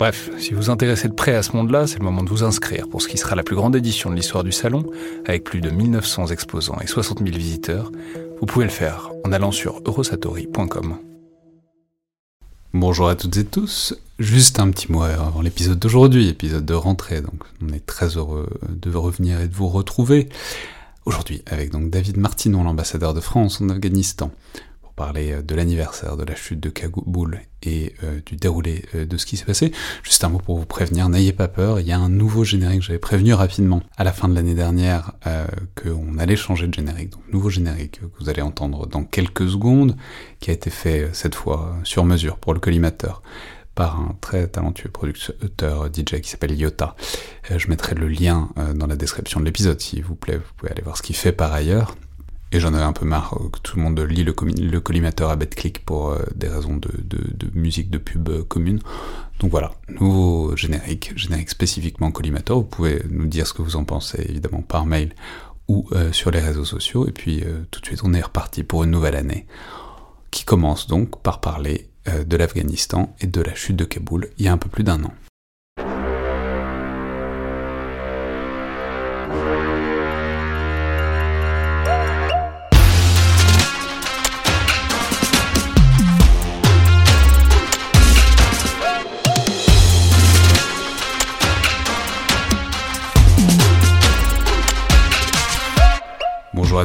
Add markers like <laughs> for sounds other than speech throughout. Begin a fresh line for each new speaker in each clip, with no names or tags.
Bref, si vous vous intéressez de près à ce monde-là, c'est le moment de vous inscrire pour ce qui sera la plus grande édition de l'histoire du salon, avec plus de 1900 exposants et 60 000 visiteurs, vous pouvez le faire en allant sur eurosatori.com. Bonjour à toutes et tous, juste un petit mot avant l'épisode d'aujourd'hui, épisode de rentrée, donc on est très heureux de revenir et de vous retrouver. Aujourd'hui avec donc David Martinon, l'ambassadeur de France en Afghanistan parler euh, de l'anniversaire de la chute de Kaboul et euh, du déroulé euh, de ce qui s'est passé. Juste un mot pour vous prévenir, n'ayez pas peur, il y a un nouveau générique, j'avais prévenu rapidement à la fin de l'année dernière qu'on allait changer de générique, donc nouveau générique que vous allez entendre dans quelques secondes, qui a été fait cette fois sur mesure pour le collimateur par un très talentueux producteur DJ qui s'appelle Yota. je mettrai le lien dans la description de l'épisode, s'il vous plaît, vous pouvez aller voir ce qu'il fait par ailleurs. Et j'en avais un peu marre que tout le monde lit le, collimateur à bête-clic pour euh, des raisons de, musique, de pub euh, commune. Donc voilà, nouveau générique, générique spécifiquement collimateur. Vous pouvez nous dire ce que vous en pensez, évidemment, par mail ou euh, sur les réseaux sociaux. Et puis tout de suite, on est reparti pour une nouvelle année qui commence donc par parler de l'Afghanistan et de la chute de Kaboul il y a un peu plus d'un an.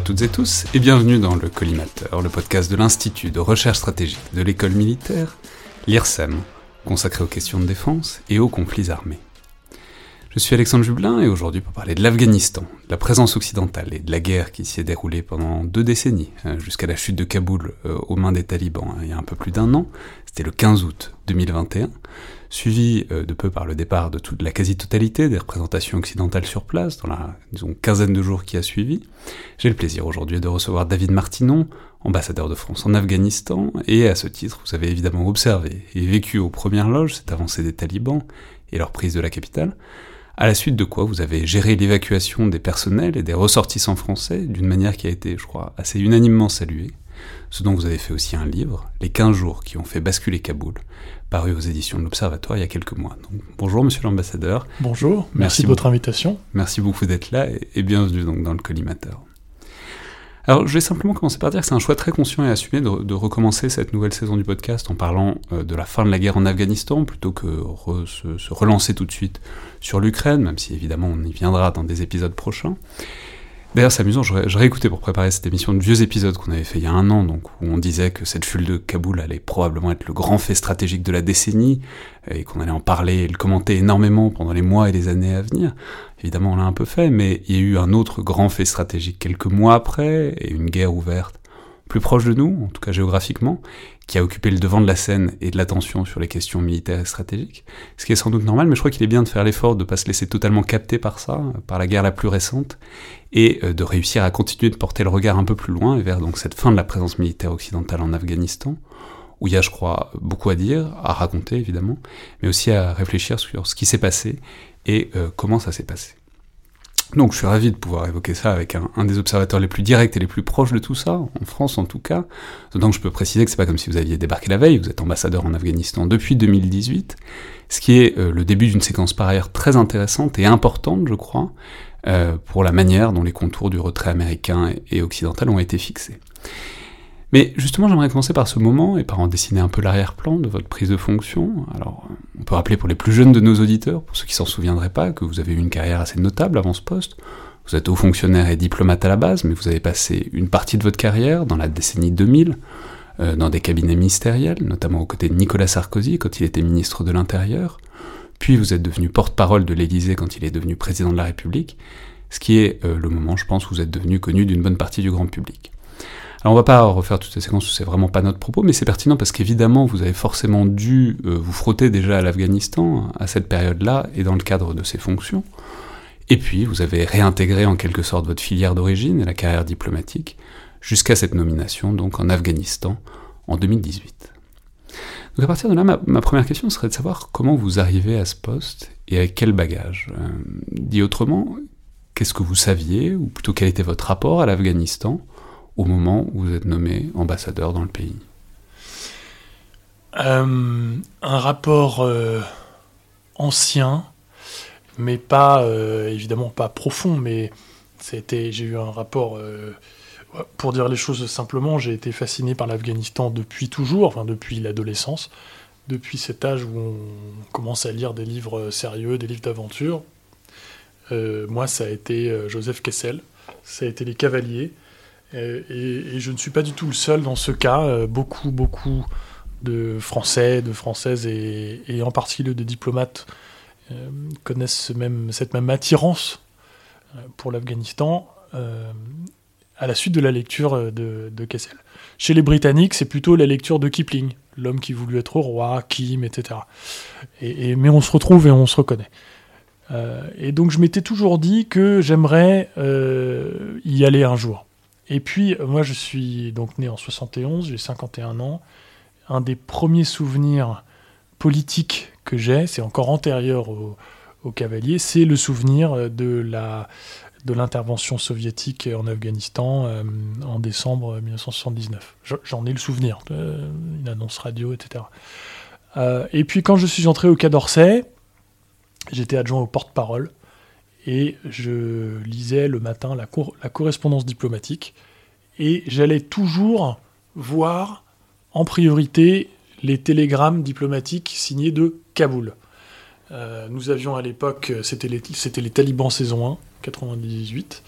Toutes et tous et bienvenue dans le Collimateur, le podcast de l'Institut de recherche stratégique de l'école militaire, l'IRSEM, consacré aux questions de défense et aux conflits armés. Je suis Alexandre Jublin et aujourd'hui pour parler de l'Afghanistan, de la présence occidentale et de la guerre qui s'y est déroulée pendant deux décennies, euh, jusqu'à la chute de Kaboul euh, aux mains des talibans hein, il y a un peu plus d'un an, c'était le 15 août 2021, suivi euh, de peu par le départ de toute la quasi-totalité des représentations occidentales sur place, dans la quinzaine de jours qui a suivi. J'ai le plaisir aujourd'hui de recevoir David Martinon, ambassadeur de France en Afghanistan, et à ce titre, vous avez évidemment observé et vécu aux premières loges cette avancée des talibans et leur prise de la capitale, à la suite de quoi vous avez géré l'évacuation des personnels et des ressortissants français d'une manière qui a été, je crois, assez unanimement saluée, ce dont vous avez fait aussi un livre, Les 15 jours qui ont fait basculer Kaboul, paru aux éditions de l'Observatoire il y a quelques mois. Donc, bonjour Monsieur l'ambassadeur.
Bonjour, merci, de votre invitation.
Merci beaucoup d'être là et, bienvenue donc dans le collimateur. Alors, je vais simplement commencer par dire que c'est un choix très conscient et assumé de, recommencer cette nouvelle saison du podcast en parlant euh, de la fin de la guerre en Afghanistan, plutôt que se, se, relancer tout de suite sur l'Ukraine, même si évidemment on y viendra dans des épisodes prochains. D'ailleurs, c'est amusant, je, réécoutais pour préparer cette émission de vieux épisodes qu'on avait fait il y a un an, donc où on disait que cette chute de Kaboul allait probablement être le grand fait stratégique de la décennie, et qu'on allait en parler et le commenter énormément pendant les mois et les années à venir. Évidemment, on l'a un peu fait, mais il y a eu un autre grand fait stratégique quelques mois après, et une guerre ouverte plus proche de nous, en tout cas géographiquement, qui a occupé le devant de la scène et de l'attention sur les questions militaires et stratégiques. Ce qui est sans doute normal, mais je crois qu'il est bien de faire l'effort de ne pas se laisser totalement capter par ça, par la guerre la plus récente, et euh, de réussir à continuer de porter le regard un peu plus loin vers donc cette fin de la présence militaire occidentale en Afghanistan, où il y a, je crois, beaucoup à dire, à raconter évidemment, mais aussi à réfléchir sur ce qui s'est passé et euh, comment ça s'est passé. Donc je suis ravi de pouvoir évoquer ça avec un, des observateurs les plus directs et les plus proches de tout ça, en France en tout cas. Donc je peux préciser que c'est pas comme si vous aviez débarqué la veille, vous êtes ambassadeur en Afghanistan depuis 2018, ce qui est euh, le début d'une séquence par ailleurs très intéressante et importante, je crois, euh, pour la manière dont les contours du retrait américain et occidental ont été fixés. Mais justement, j'aimerais commencer par ce moment et par en dessiner un peu l'arrière-plan de votre prise de fonction. Alors, on peut rappeler pour les plus jeunes de nos auditeurs, pour ceux qui s'en souviendraient pas, que vous avez eu une carrière assez notable avant ce poste. Vous êtes haut fonctionnaire et diplomate à la base, mais vous avez passé une partie de votre carrière dans la décennie 2000 euh, dans des cabinets ministériels, notamment aux côtés de Nicolas Sarkozy quand il était ministre de l'Intérieur. Puis vous êtes devenu porte-parole de l'Élysée quand il est devenu président de la République ce qui est le moment, je pense, où vous êtes devenu connu d'une bonne partie du grand public. Alors on va pas refaire toutes ces séquences, c'est vraiment pas notre propos, mais c'est pertinent parce qu'évidemment vous avez forcément dû vous frotter déjà à l'Afghanistan à cette période-là et dans le cadre de ces fonctions. Et puis vous avez réintégré en quelque sorte votre filière d'origine et la carrière diplomatique jusqu'à cette nomination donc en Afghanistan en 2018. Donc à partir de là, ma, première question serait de savoir comment vous arrivez à ce poste et avec quel bagage. Euh, dit autrement, qu'est-ce que vous saviez, ou plutôt quel était votre rapport à l'Afghanistan au moment où vous êtes nommé ambassadeur dans le pays
euh, Un rapport euh, ancien, mais pas évidemment pas profond, mais c'était j'ai eu un rapport pour dire les choses simplement, j'ai été fasciné par l'Afghanistan depuis toujours, enfin depuis l'adolescence, depuis cet âge où on commence à lire des livres sérieux, des livres d'aventure. Euh, moi, ça a été euh, Joseph Kessel, ça a été Les Cavaliers, euh, et, je ne suis pas du tout le seul dans ce cas. beaucoup, beaucoup de Français, de Françaises et, en particulier de diplomates connaissent même, cette même attirance pour l'Afghanistan à la suite de la lecture euh, de, Kessel. Chez les Britanniques, c'est plutôt la lecture de Kipling, l'homme qui voulut être roi, Kim, etc. Et, mais on se retrouve et on se reconnaît. Euh, et donc je m'étais toujours dit que j'aimerais euh, y aller un jour. Et puis moi je suis donc né en 71, j'ai 51 ans. Un des premiers souvenirs politiques que j'ai, c'est encore antérieur au, cavalier, c'est le souvenir de la de l'intervention soviétique en Afghanistan euh, en décembre 1979. J'en ai le souvenir, euh, une annonce radio, etc. Euh, et puis quand je suis entré au Quai d'Orsay, j'étais adjoint au porte-parole et je lisais le matin la, correspondance diplomatique et j'allais toujours voir en priorité les télégrammes diplomatiques signés de Kaboul. nous avions à l'époque, c'était les, talibans saison 1, 98.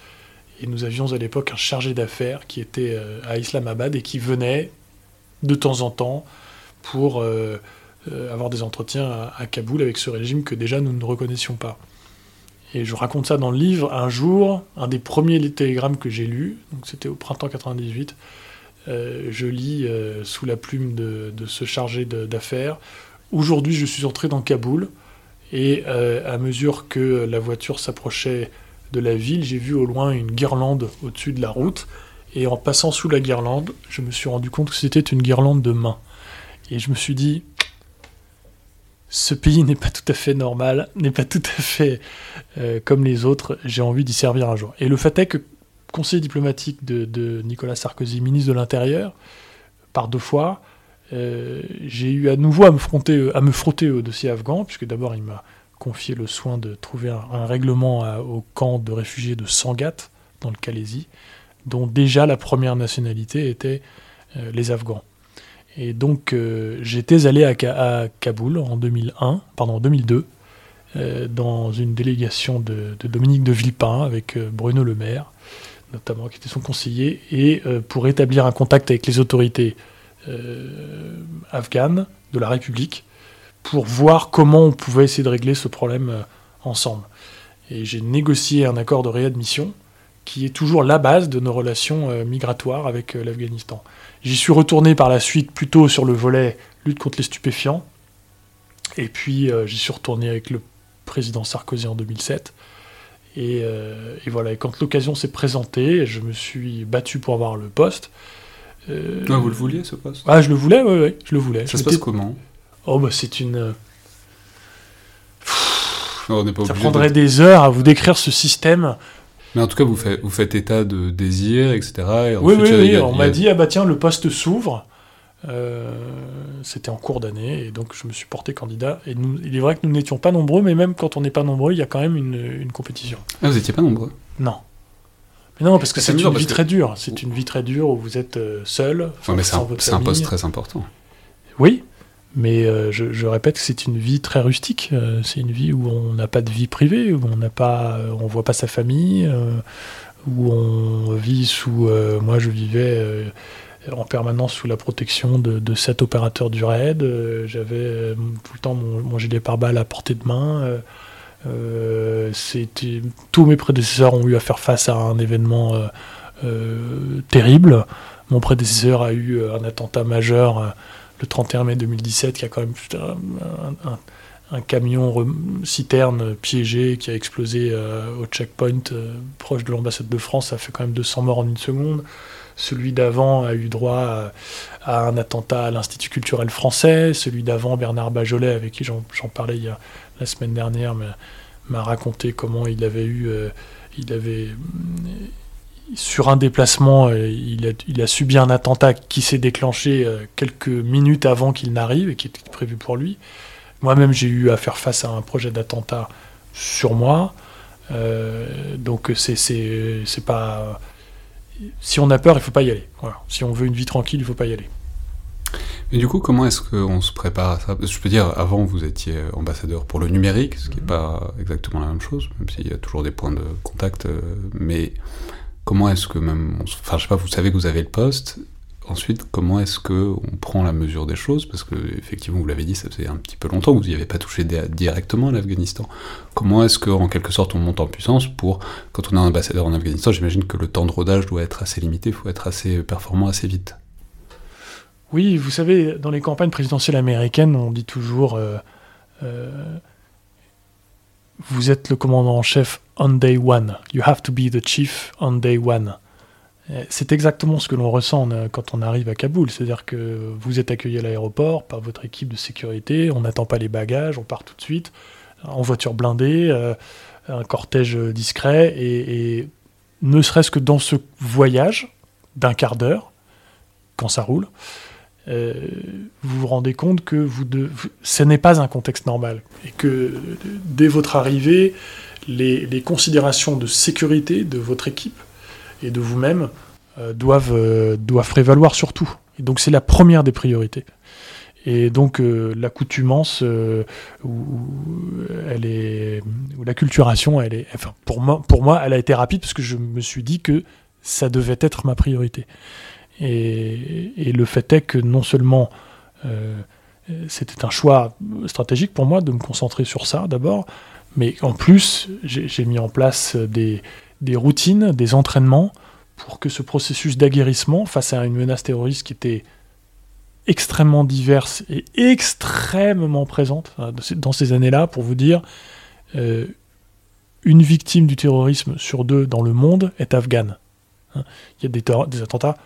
Et nous avions à l'époque un chargé d'affaires qui était euh, à Islamabad et qui venait de temps en temps pour euh, euh, avoir des entretiens à, Kaboul avec ce régime que déjà nous ne reconnaissions pas. Et je raconte ça dans le livre. Un jour, un des premiers télégrammes que j'ai lu, donc c'était au printemps 98, je lis sous la plume de, ce chargé d'affaires Aujourd'hui, je suis entré dans Kaboul et à mesure que la voiture s'approchait de la ville, j'ai vu au loin une guirlande au-dessus de la route. Et en passant sous la guirlande, je me suis rendu compte que c'était une guirlande de main. Et je me suis dit, ce pays n'est pas tout à fait normal, n'est pas tout à fait euh, comme les autres, j'ai envie d'y servir un jour. Et le fait est que, conseiller diplomatique de, Nicolas Sarkozy, ministre de l'Intérieur, par deux fois, euh, j'ai eu à nouveau à me, fronter, à me frotter au dossier afghan, puisque d'abord il m'a confié le soin de trouver un, règlement au camp de réfugiés de Sangat, dans le Calaisie, dont déjà la première nationalité était euh, les Afghans. Et donc euh, j'étais allé à, Kaboul en 2001, pardon, 2002, euh, dans une délégation de, Dominique de Villepin avec Bruno Le Maire, notamment, qui était son conseiller, et pour établir un contact avec les autorités afghanes de la République pour voir comment on pouvait essayer de régler ce problème euh, ensemble. Et j'ai négocié un accord de réadmission qui est toujours la base de nos relations euh, migratoires avec euh, l'Afghanistan. J'y suis retourné par la suite plutôt sur le volet lutte contre les stupéfiants. Et puis j'y suis retourné avec le président Sarkozy en 2007. Et, voilà, et quand l'occasion s'est présentée, je me suis battu pour avoir le poste.
ah, vous le vouliez ce poste?
Ah, je le voulais, oui, oui, je le voulais.
Ça se passe comment?
Oh, bah c'est une. Ça prendrait des heures à vous décrire ce système.
Mais en tout cas, vous faites, vous faites état de désir, etc.
oui, oui, oui. on m'a dit, ah bah tiens, le poste s'ouvre. Euh, c'était en cours d'année, et donc je me suis porté candidat. Et nous, il est vrai que nous n'étions pas nombreux, mais même quand on n'est pas nombreux, il y a quand même une, une compétition.
Ah, vous n'étiez pas nombreux?
Non. Mais non, parce que c'est une vie très dure. C'est une vie très dure où vous êtes euh, seul.
mais c'est un, un, poste très important.
Oui, mais euh, je, répète que c'est une vie très rustique. Euh, c'est une vie où on n'a pas de vie privée, où on n'a euh, on voit pas sa famille, où on vit sous. moi, je vivais en permanence sous la protection de, de sept opérateurs du RAID. J'avais tout le temps mon, gilet pare-balles à portée de main. c'était tous mes prédécesseurs ont eu à faire face à un événement terrible. Mon prédécesseur a eu un attentat majeur le 31 mai 2017 qui a quand même un, camion citerne piégé qui a explosé euh, au checkpoint euh, proche de l'ambassade de France. Ça fait quand même 200 morts en une seconde. Celui d'avant a eu droit à, un attentat à l'Institut culturel français. Celui d'avant, Bernard Bajolet, avec qui j'en parlais la semaine dernière, m'a raconté comment il avait eu. Euh, il avait. Sur un déplacement, il a, il a subi un attentat qui s'est déclenché quelques minutes avant qu'il n'arrive et qui était prévu pour lui. Moi-même, j'ai eu à faire face à un projet d'attentat sur moi. Euh, donc, c'est, pas. Si on a peur, il faut pas y aller. Si on veut une vie tranquille, il faut pas y aller.
Mais du coup, comment est-ce qu'on se prépare à ça? Je peux dire, avant, vous étiez ambassadeur pour le numérique, ce qui n'est mhm. pas exactement la même chose, même s'il y a toujours des points de contact. Euh, mais comment est-ce que même. Enfin, je sais pas, vous savez que vous avez le poste, ensuite, comment est-ce qu'on prend la mesure des choses? Parce que, effectivement, vous l'avez dit, ça faisait un petit peu longtemps que vous n'y avez pas touché directement à l'Afghanistan. Comment est-ce qu'en quelque sorte, on monte en puissance pour, quand on est un ambassadeur en Afghanistan, j'imagine que le temps de rodage doit être assez limité, il faut être assez performant assez vite.
Oui, vous savez, dans les campagnes présidentielles américaines, on dit toujours euh, euh, Vous êtes le commandant en chef on day one. You have to be the chief on day one. Euh, c'est exactement ce que l'on ressent euh, quand on arrive à Kaboul, c'est-à-dire que vous êtes accueilli à l'aéroport par votre équipe de sécurité, on n'attend pas les bagages, on part tout de suite en voiture blindée, euh, un cortège discret, et, ne serait-ce que dans ce voyage d'un quart d'heure, quand ça roule, vous vous rendez compte que ce n'est pas un contexte normal, et que dès votre arrivée, les considérations de sécurité de votre équipe et de vous-même euh, doivent, euh, doivent prévaloir surtout. Et donc c'est la première des priorités. Et donc euh, l'accoutumance ou, elle est ou l'acculturation, elle est, enfin pour moi, pour moi, elle a été rapide parce que je me suis dit que ça devait être ma priorité. Et, et le fait est que non seulement c'était un choix stratégique pour moi de me concentrer sur ça d'abord, mais en plus j'ai mis en place des, routines, des entraînements pour que ce processus d'aguerrissement face à une menace terroriste qui était extrêmement diverse et extrêmement présente dans ces années-là, pour vous dire, euh, une victime du terrorisme sur deux dans le monde est afghane. Hein, il y a des, attentats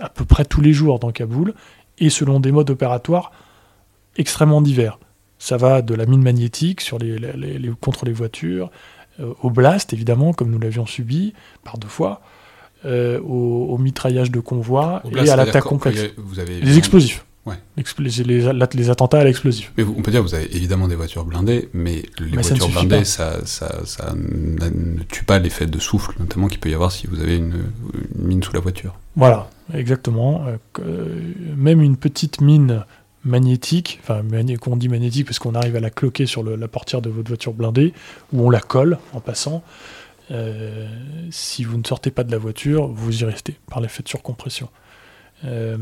à peu près tous les jours dans Kaboul, et selon des modes opératoires extrêmement divers. Ça va de la mine magnétique sur les, contre les voitures, euh, au blast, évidemment, comme nous l'avions subi par deux fois, euh, au, mitraillage de convois et à l'attaque complexe. Les explosifs. Ouais. Les, attentats à l'explosif.
Mais on peut dire que vous avez évidemment des voitures blindées, mais les voitures blindées, ça, ça, ça, ne tue pas l'effet de souffle, notamment qu'il peut y avoir si vous avez une, mine sous la voiture.
Voilà, exactement. Euh, même une petite mine magnétique, enfin qu'on dit magnétique parce qu'on arrive à la cloquer sur la portière de votre voiture blindée, ou on la colle en passant. Euh, si vous ne sortez pas de la voiture, vous y restez par l'effet de surcompression. Euh,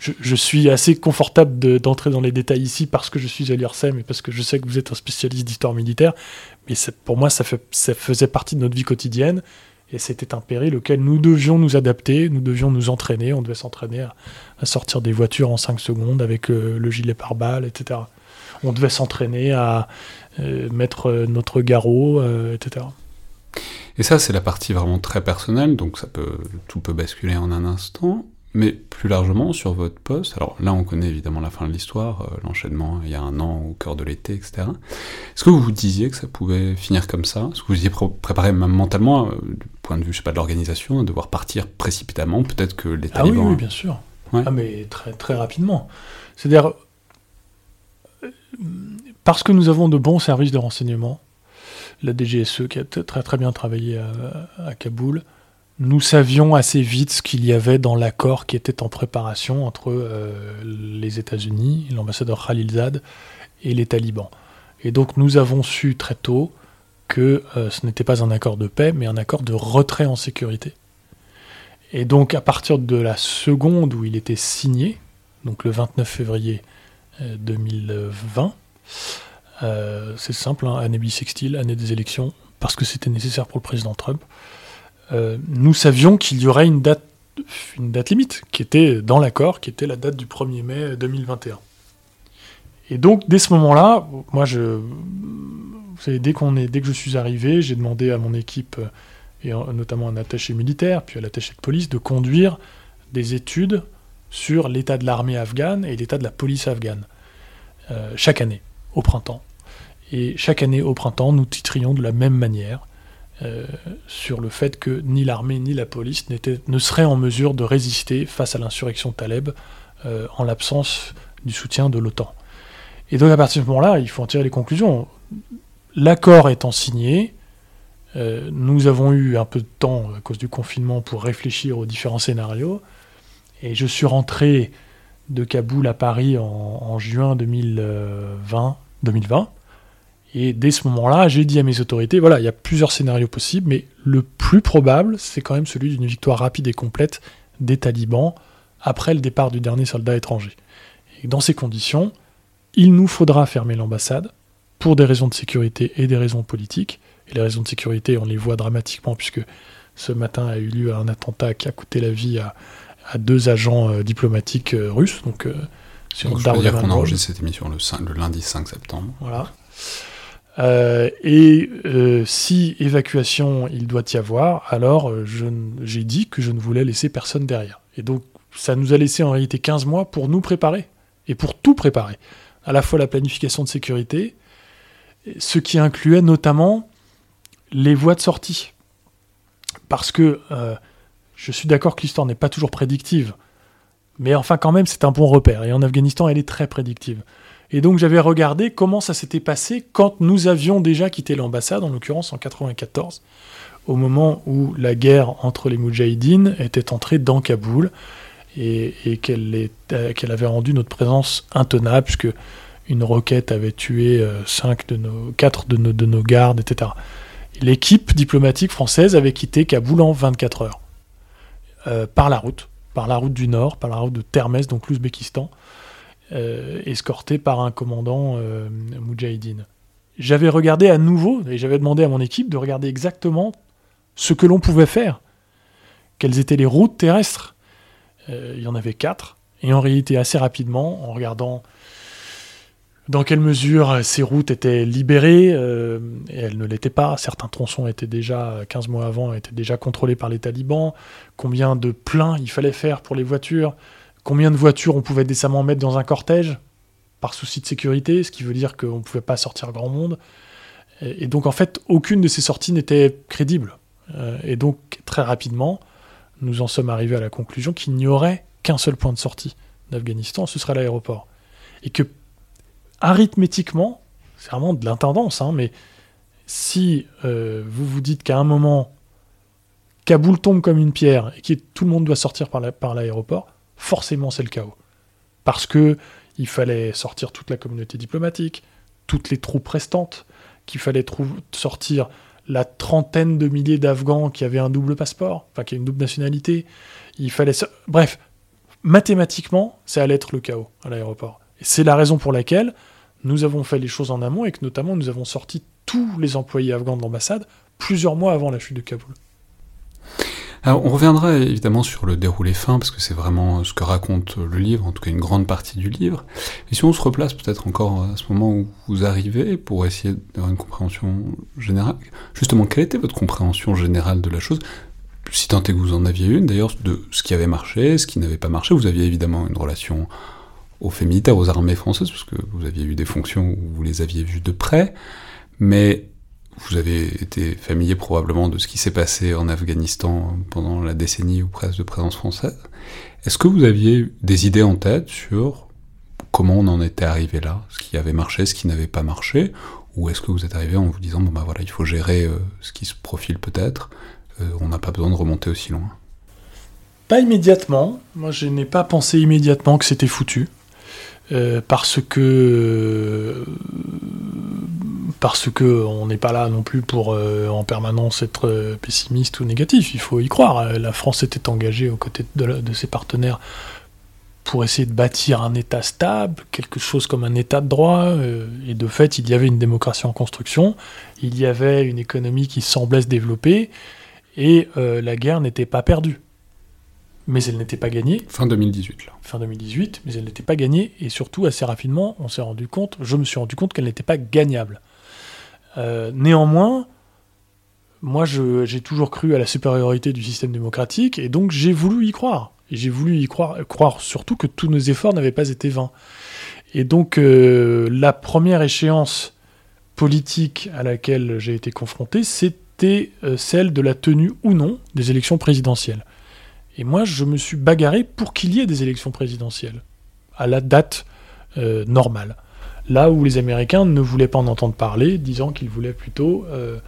je, suis assez confortable d'entrer dans les détails ici parce que je suis à l'IRSEM et parce que je sais que vous êtes un spécialiste d'histoire militaire, mais pour moi ça, faisait partie de notre vie quotidienne et c'était un péril auquel nous devions nous adapter, nous devions nous entraîner, on devait s'entraîner à, sortir des voitures en 5 secondes avec euh, le, gilet pare-balles, etc. On devait s'entraîner à euh, mettre notre garrot, euh, etc.
Et ça, c'est la partie vraiment très personnelle, donc ça peut, tout peut basculer en un instant. Mais plus largement, sur votre poste, alors là on connaît évidemment la fin de l'histoire, euh, l'enchaînement il y a un an au cœur de l'été, etc. Est-ce que vous vous disiez que ça pouvait finir comme ça? Est-ce que vous y préparé même mentalement, euh, du point de vue, je sais pas, de l'organisation, de devoir partir précipitamment? Peut-être que les
talibans... Ah oui, bien sûr. Ah mais très, très rapidement. C'est-à-dire, parce que nous avons de bons services de renseignement, la DGSE qui a très très bien travaillé à Kaboul, nous savions assez vite ce qu'il y avait dans l'accord qui était en préparation entre euh, les États-Unis, l'ambassadeur Khalilzad et les talibans. Et donc nous avons su très tôt que euh, ce n'était pas un accord de paix, mais un accord de retrait en sécurité. Et donc à partir de la seconde où il était signé, donc le 29 février 2020, c'est simple, hein, année bissextile, année des élections, parce que c'était nécessaire pour le président Trump. Nous savions qu'il y aurait une date, une date limite, qui était dans l'accord, qui était la date du 1er mai 2021. Et donc, dès ce moment-là, moi, je, vous savez, dès, qu'on est, dès que je suis arrivé, j'ai demandé à mon équipe, et notamment à un attaché militaire, puis à l'attaché de police, de conduire des études sur l'état de l'armée afghane et l'état de la police afghane, euh, chaque année, au printemps. Et chaque année, au printemps, nous titrions de la même manière euh, sur le fait que ni l'armée ni la police ne seraient en mesure de résister face à l'insurrection Taleb euh, en l'absence du soutien de l'OTAN. Et donc à partir de ce moment-là, il faut en tirer les conclusions. L'accord étant signé, euh, nous avons eu un peu de temps à cause du confinement pour réfléchir aux différents scénarios. Et je suis rentré de Kaboul à Paris en, juin 2020, 2020. Et dès ce moment-là, j'ai dit à mes autorités, voilà, il y a plusieurs scénarios possibles, mais le plus probable, c'est quand même celui d'une victoire rapide et complète des talibans après le départ du dernier soldat étranger. Et dans ces conditions, il nous faudra fermer l'ambassade pour des raisons de sécurité et des raisons politiques. Et les raisons de sécurité, on les voit dramatiquement puisque ce matin a eu lieu un attentat qui a coûté la vie à, deux agents euh, diplomatiques euh, russes. Donc,
euh, sur je dire qu'on a enregistré cette émission le, le, lundi 5 septembre.
Voilà. Et si évacuation il doit y avoir, alors j'ai dit que je ne voulais laisser personne derrière. Et donc ça nous a laissé en réalité 15 mois pour nous préparer et pour tout préparer à la fois la planification de sécurité, ce qui incluait notamment les voies de sortie. Parce que euh, je suis d'accord que l'histoire n'est pas toujours prédictive, mais enfin quand même c'est un bon repère, et en Afghanistan elle est très prédictive. Et donc j'avais regardé comment ça s'était passé quand nous avions déjà quitté l'ambassade, en l'occurrence en 94, au moment où la guerre entre les Moudjahidines était entrée dans Kaboul, et, euh, qu'elle avait rendu notre présence intenable, puisque une roquette avait tué euh, cinq de nos, 4 de nos, de nos gardes, etc. L'équipe diplomatique française avait quitté Kaboul en 24 heures, euh, par la route, par la route du Nord, par la route de Termez, donc l'Ouzbékistan, escorté par un commandant Moudjahidine. J'avais regardé à nouveau, et j'avais demandé à mon équipe de regarder exactement ce que l'on pouvait faire, quelles étaient les routes terrestres? Euh, il y en avait quatre. Et en réalité, assez rapidement, en regardant dans quelle mesure ces routes étaient libérées, euh, et elles ne l'étaient pas. Certains tronçons étaient déjà, 15 mois avant, étaient déjà contrôlés par les talibans. Combien de pleins il fallait faire pour les voitures Combien de voitures on pouvait décemment mettre dans un cortège par souci de sécurité, ce qui veut dire qu'on ne pouvait pas sortir grand monde. Et, donc en fait, aucune de ces sorties n'était crédible. Euh, et donc très rapidement, nous en sommes arrivés à la conclusion qu'il n'y aurait qu'un seul point de sortie d'Afghanistan, ce serait l'aéroport. Et que, arithmétiquement, c'est vraiment de l'intendance, hein, mais si euh, vous vous dites qu'à un moment, Kaboul tombe comme une pierre et que tout le monde doit sortir par l'aéroport, forcément c'est le chaos. Parce que il fallait sortir toute la communauté diplomatique, toutes les troupes restantes, qu'il fallait sortir la trentaine de milliers d'Afghans qui avaient un double passeport, enfin qui avaient une double nationalité. Il fallait. Bref, mathématiquement, ça allait être le chaos à l'aéroport. Et c'est la raison pour laquelle nous avons fait les choses en amont et que notamment nous avons sorti tous les employés afghans de l'ambassade plusieurs mois avant la chute de Kaboul.
Alors, on reviendra évidemment sur le déroulé fin, parce que c'est vraiment ce que raconte le livre, en tout cas une grande partie du livre. Et si on se replace peut-être encore à ce moment où vous arrivez, pour essayer d'avoir une compréhension générale, justement, quelle était votre compréhension générale de la chose? Si tant est que vous en aviez une, d'ailleurs, de ce qui avait marché, ce qui n'avait pas marché, vous aviez évidemment une relation aux faits militaires, aux armées françaises, parce que vous aviez eu des fonctions où vous les aviez vues de près, mais vous avez été familier probablement de ce qui s'est passé en Afghanistan pendant la décennie ou presque de présence française. Est-ce que vous aviez des idées en tête sur comment on en était arrivé là, ce qui avait marché, ce qui n'avait pas marché, ou est-ce que vous êtes arrivé en vous disant bon bah voilà il faut gérer euh, ce qui se profile peut-être, euh, on n'a pas besoin de remonter aussi loin?
Pas immédiatement. Moi je n'ai pas pensé immédiatement que c'était foutu. Euh, parce que parce que on n'est pas là non plus pour euh, en permanence être euh, pessimiste ou négatif. Il faut y croire. La France était engagée aux côtés de, ses partenaires pour essayer de bâtir un État stable, quelque chose comme un État de droit. et de fait, il y avait une démocratie en construction, il y avait une économie qui semblait se développer, et la guerre n'était pas perdue. Mais elle n'était pas gagnée,
Fin 2018, là.
fin 2018, mais elle n'était pas gagnée, et surtout assez rapidement, on s'est rendu compte, je me suis rendu compte qu'elle n'était pas gagnable. Euh, néanmoins, moi j'ai toujours cru à la supériorité du système démocratique, et donc j'ai voulu y croire. Et j'ai voulu y croire, croire surtout que tous nos efforts n'avaient pas été vains. Et donc euh, la première échéance politique à laquelle j'ai été confronté, c'était euh, celle de la tenue ou non des élections présidentielles. Et moi, je me suis bagarré pour qu'il y ait des élections présidentielles, à la date euh, normale. Là où les Américains ne voulaient pas en entendre parler, disant qu'ils voulaient plutôt euh,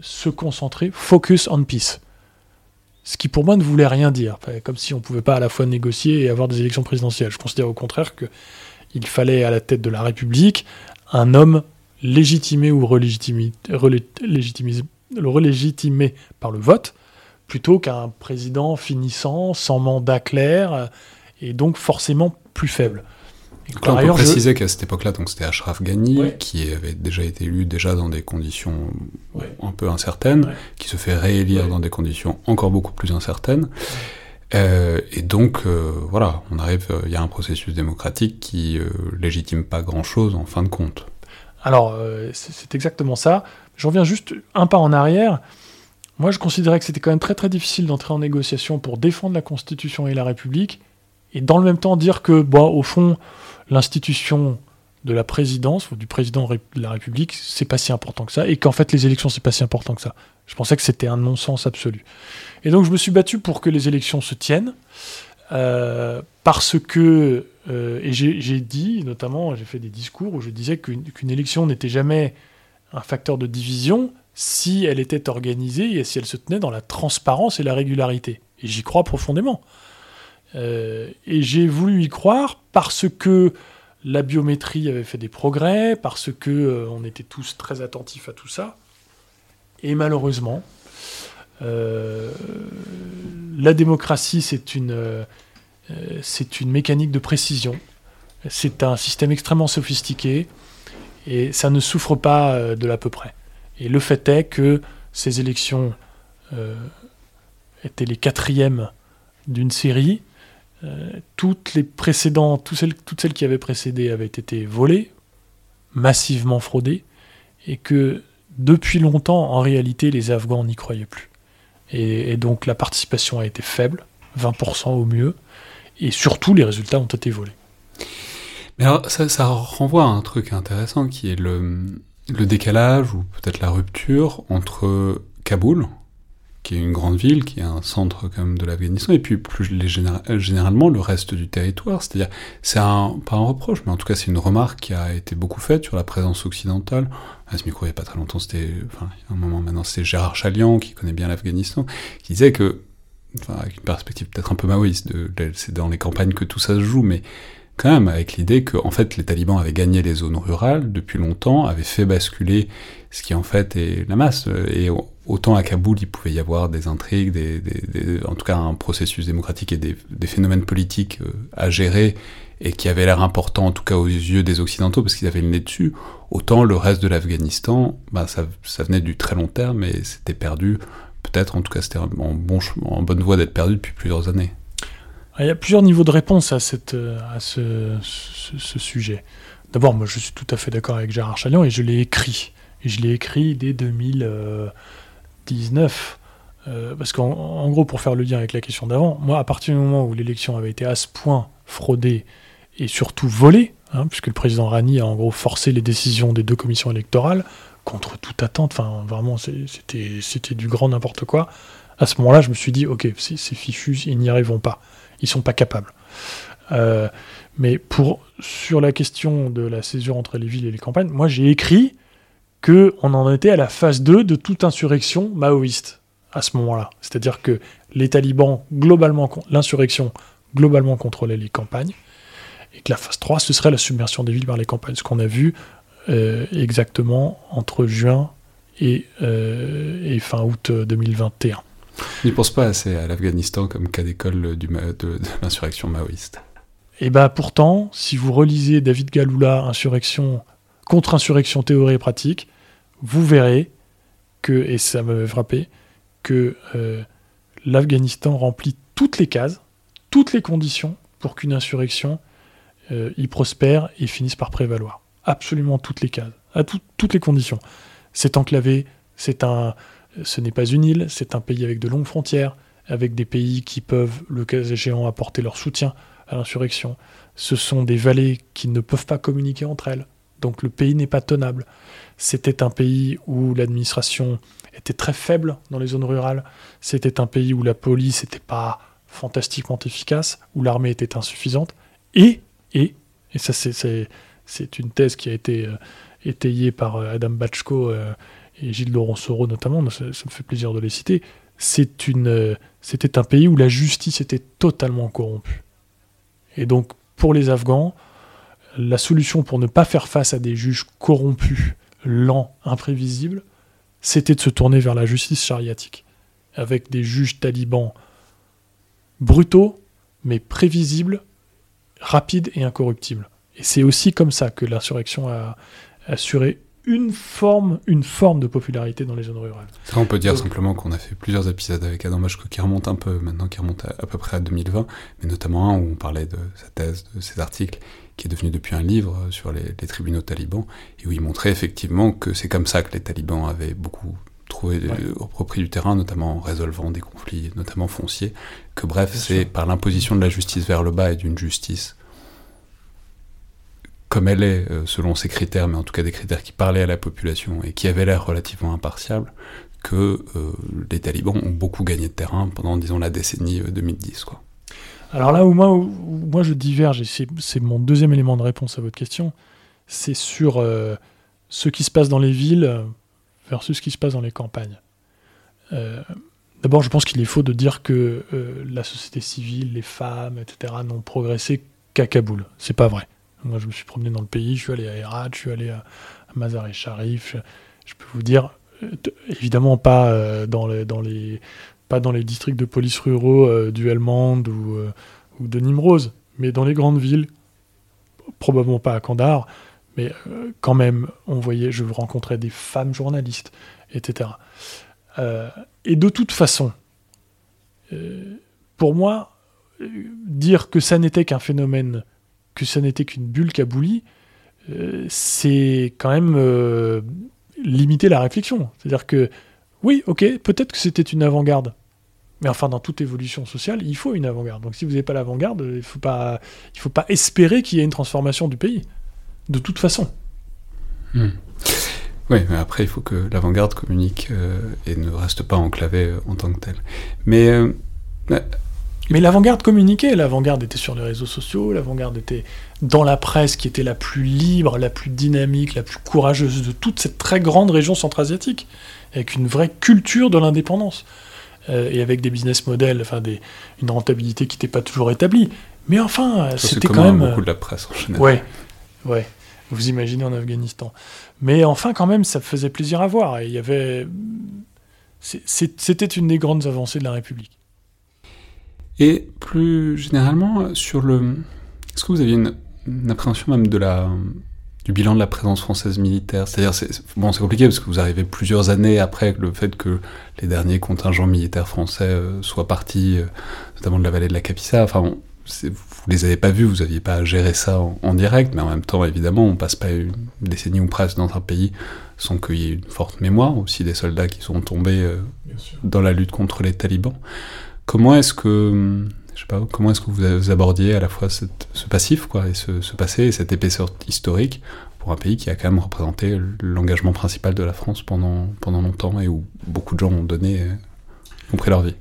se concentrer, focus on peace. Ce qui pour moi ne voulait rien dire, comme si on ne pouvait pas à la fois négocier et avoir des élections présidentielles. Je considère au contraire qu'il fallait à la tête de la République un homme légitimé ou relégitimé, relégitimé par le vote, plutôt qu'un président finissant sans mandat clair euh, et donc forcément plus faible. Et
Donc là, on peut
ailleurs, je-
préciser qu'à cette époque-là, donc c'était Ashraf Ghani,
Ouais.
qui avait déjà été élu déjà dans des conditions
Ouais.
un peu incertaines,
Ouais.
qui se fait réélire dans des conditions encore beaucoup plus incertaines. Euh, et donc, euh, voilà, on arrive, euh, il y a un processus démocratique qui légitime pas grand-chose en fin de compte.
Alors, c'est c'est exactement ça. Je reviens juste un pas en arrière. Moi, je considérais que c'était quand même très très difficile d'entrer en négociation pour défendre la Constitution et la République, et dans le même temps dire que, bon, au fond, l'institution de la présidence ou du président ré- de la République, c'est pas si important que ça, et qu'en fait les élections, c'est pas si important que ça. Je pensais que c'était un non-sens absolu. Et donc je me suis battu pour que les élections se tiennent, euh, parce que, euh, et j'ai dit, notamment, j'ai fait des discours où je disais qu'une élection n'était jamais un facteur de division si elle était organisée et si elle se tenait dans la transparence et la régularité. Et j'y crois profondément. Euh, et j'ai voulu y croire parce que la biométrie avait fait des progrès, parce que euh, on était tous très attentifs à tout ça. Et malheureusement, euh, la démocratie, c'est une, c'est une mécanique de précision. C'est un système extrêmement sophistiqué et ça ne souffre pas de l'à peu près. Et le fait est que ces élections euh, étaient les quatrièmes d'une série. Euh, toutes les précédentes, toutes celles, qui avaient précédé avaient été volées, massivement fraudées, et que depuis longtemps, en réalité, les Afghans n'y croyaient plus. Et, donc la participation a été faible, 20% au mieux, et surtout les résultats ont été volés.
Mais ça renvoie à un truc intéressant qui est le, le décalage ou peut-être la rupture entre Kaboul, qui est une grande ville, qui est un centre même de l'Afghanistan, et puis plus généra- généralement le reste du territoire. C'est-à-dire, c'est un, pas un reproche, mais en tout cas c'est une remarque qui a été beaucoup faite sur la présence occidentale. À ce micro, il n'y a pas très longtemps, c'était, enfin, un moment maintenant, c'était Gérard Chalian, qui connaît bien l'Afghanistan, qui disait que, enfin, avec une perspective peut-être un peu maoïste, c'est dans les campagnes que tout ça se joue, mais quand même avec l'idée que en fait les talibans avaient gagné les zones rurales depuis longtemps, avaient fait basculer ce qui en fait est la masse. Et autant à Kaboul il pouvait y avoir des intrigues, en tout cas un processus démocratique et des, phénomènes politiques euh, à gérer et qui avaient l'air importants en tout cas aux yeux des occidentaux parce qu'ils avaient le nez dessus. Autant le reste de l'Afghanistan, bah, ça, venait du très long terme et c'était perdu. Peut-être, en tout cas, c'était en bonne voie d'être perdu depuis plusieurs années.
Il y a plusieurs niveaux de réponse à, cette, euh, à ce, sujet. D'abord, moi je suis tout à fait d'accord avec Gérard Chalian et je l'ai écrit. Et je l'ai écrit dès 2019. Euh, parce qu'en en gros, pour faire le lien avec la question d'avant, moi, à partir du moment où l'élection avait été à ce point fraudée et surtout volée, hein, puisque le président Rani a en gros forcé les décisions des deux commissions électorales, contre toute attente, enfin vraiment, c'était du grand n'importe quoi. À ce moment-là, je me suis dit, ok, c'est fichu, ils n'y arriveront pas ils sont pas capables. Euh, mais pour sur la question de la césure entre les villes et les campagnes, moi j'ai écrit que on en était à la phase 2 de toute insurrection maoïste à ce moment-là. C'est-à-dire que les talibans globalement l'insurrection globalement contrôlait les campagnes et que la phase 3 ce serait la submersion des villes par les campagnes, ce qu'on a vu euh, exactement entre juin et, euh, et fin août euh, 2021.
On n'y pense pas assez à l'Afghanistan comme cas d'école de, l'insurrection maoïste.
Et bien pourtant, si vous relisez David Galula, Insurrection, contre-insurrection théorie et pratique, vous verrez que, et ça m'avait frappé, que euh, l'Afghanistan remplit toutes les cases, toutes les conditions pour qu'une insurrection euh, y prospère et finisse par prévaloir. Absolument toutes les cases, à toutes les conditions. C'est enclavé, c'est un, ce n'est pas une île, c'est un pays avec de longues frontières, avec des pays qui peuvent, le cas échéant, apporter leur soutien à l'insurrection. Ce sont des vallées qui ne peuvent pas communiquer entre elles. Donc le pays n'est pas tenable. C'était un pays où l'administration était très faible dans les zones rurales. C'était un pays où la police n'était pas fantastiquement efficace, où l'armée était insuffisante. Et, et, et ça c'est une thèse qui a été euh, étayée par euh, Adam Bachko euh, et Gilles Laurent Soro notamment, ça, me fait plaisir de les citer, c'était un pays où la justice était totalement corrompue. Et donc, pour les Afghans, la solution pour ne pas faire face à des juges corrompus, lents, imprévisibles, c'était de se tourner vers la justice chariatique, avec des juges talibans brutaux, mais prévisibles, rapides et incorruptibles. Et c'est aussi comme ça que l'insurrection a assuré une forme, une forme de popularité dans les zones rurales.
on peut dire simplement qu'on a fait plusieurs épisodes avec Adam Bachko qui remontent un peu maintenant, qui remontent à, peu près à 2020, mais notamment un où on parlait de sa thèse, de ses articles, qui est devenu depuis un livre sur les, tribunaux talibans, et où il montrait effectivement que c'est comme ça que les talibans avaient beaucoup trouvé au profit du terrain, notamment en résolvant des conflits, notamment fonciers, que bref, c'est par l'imposition de la justice vers le bas et d'une justice comme elle est, euh, selon ses critères, mais en tout cas des critères qui parlaient à la population et qui avaient l'air relativement impartiables, que euh, les talibans ont beaucoup gagné de terrain pendant, disons, la décennie 2010. Euh.
Alors là où moi, moi je diverge, et c'est mon deuxième élément de réponse à votre question, c'est sur ce qui se passe dans les villes versus ce qui se passe dans les campagnes. D'abord, je pense qu'il est faux de dire que la société civile, les femmes, etc., n'ont progressé qu'à Kaboul. C'est pas vrai. Moi, je me suis promené dans le pays, je suis allé à Herat, je suis allé à, Mazar et Sharif. Je, peux vous dire, euh, évidemment pas euh, dans les, dans les pas dans les districts de police ruraux euh, du Helmand ou, de Nimrose, mais dans les grandes villes, probablement pas à Kandahar, mais quand même, on voyait, je rencontrais des femmes journalistes, etc. et de toute façon, pour moi, dire que ça n'était qu'un phénomène que ça n'était qu'une bulle Kabouli, euh, c'est quand même euh, limiter la réflexion. C'est-à-dire que, oui, ok, peut-être que c'était une avant-garde, mais enfin, dans toute évolution sociale, il faut une avant-garde. Donc si vous n'avez pas l'avant-garde, il ne faut, pas, faut pas espérer qu'il y ait une transformation du pays, de toute façon.
Hmm. Oui, mais après, il faut que l'avant-garde communique euh, et ne reste pas enclavé en tant que tel. Mais
mais l'avant-garde communiquait, l'avant-garde était sur les réseaux sociaux, l'avant-garde était dans la presse qui était la plus libre, la plus dynamique, la plus courageuse de toute cette très grande région centra-asiatique, avec une vraie culture de l'indépendance, euh, et avec des business models, enfin des, une rentabilité qui n'était pas toujours établie. Mais enfin, c'était quand même...
beaucoup de la presse en général.
Ouais, ouais. Vous imaginez en Afghanistan. Mais enfin, quand même, ça faisait plaisir à voir. Et il y avait... C'était une des grandes avancées de la République.
Et plus généralement, sur le. Est-ce que vous aviez une, appréhension même de la, du bilan de la présence française militaire? C'est-à-dire, c'est, bon, c'est compliqué parce que vous arrivez plusieurs années après le fait que les derniers contingents militaires français euh, soient partis, euh, notamment de la vallée de la Capissa. Enfin, bon, vous les avez pas vus, vous aviez pas à gérer ça en, direct, mais en même temps, évidemment, on passe pas une décennie ou presque dans un pays sans qu'il y ait une forte mémoire aussi des soldats qui sont tombés euh, dans la lutte contre les talibans. Comment est-ce que, je sais pas, comment est-ce que vous abordiez à la fois ce passif, quoi, et ce, passé, et cette épaisseur historique pour un pays qui a quand même représenté l'engagement principal de la France pendant, pendant longtemps et où beaucoup de gens ont donné, ont pris leur vie?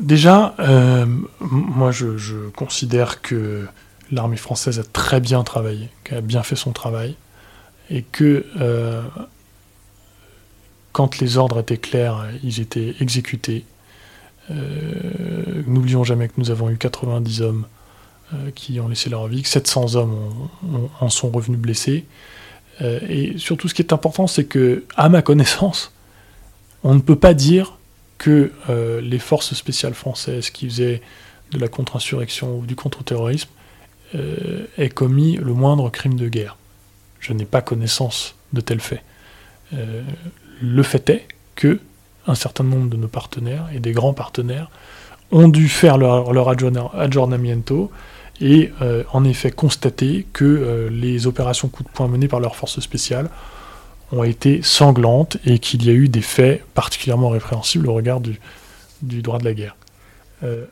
Déjà, euh, moi je, considère que l'armée française a très bien travaillé, qu'elle a bien fait son travail, et que euh, quand les ordres étaient clairs, ils étaient exécutés, euh, n'oublions jamais que nous avons eu 90 hommes euh, qui ont laissé leur vie, que 700 hommes en sont revenus blessés. Euh, et surtout, ce qui est important, c'est que, à ma connaissance, on ne peut pas dire que les forces spéciales françaises qui faisaient de la contre-insurrection ou du contre-terrorisme ait commis le moindre crime de guerre. Je n'ai pas connaissance de tels faits. le fait est que un certain nombre de nos partenaires et des grands partenaires ont dû faire leur, leur et euh, en effet constater que euh, les opérations coup de poing menées par leurs forces spéciales ont été sanglantes et qu'il y a eu des faits particulièrement répréhensibles au regard du, du droit de la guerre. Euh,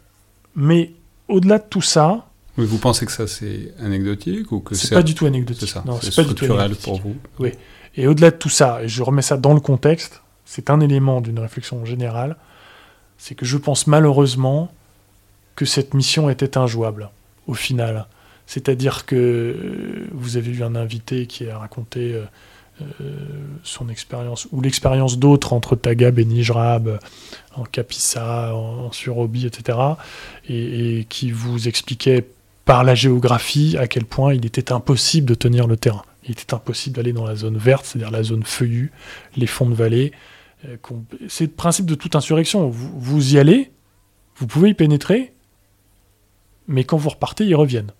mais au-delà de tout ça...
Mais vous pensez que ça c'est anecdotique ou que
c'est... pas du tout anecdotique.
C'est ça, c'est structurel pour vous.
Oui. Et au-delà de tout ça, et je remets ça dans le contexte, c'est un élément d'une réflexion générale, c'est que je pense malheureusement que cette mission était injouable au final. C'est-à-dire que euh, vous avez eu un invité qui a raconté euh, euh, son expérience, ou l'expérience d'autres entre Tagab et Nijrab, en Capissa, en, Surobi, etc., et, qui vous expliquait par la géographie à quel point il était impossible de tenir le terrain. Il était impossible d'aller dans la zone verte, c'est-à-dire la zone feuillue, les fonds de vallée. C'est le principe de toute insurrection. vous y allez, vous pouvez y pénétrer, mais quand vous repartez, ils reviennent.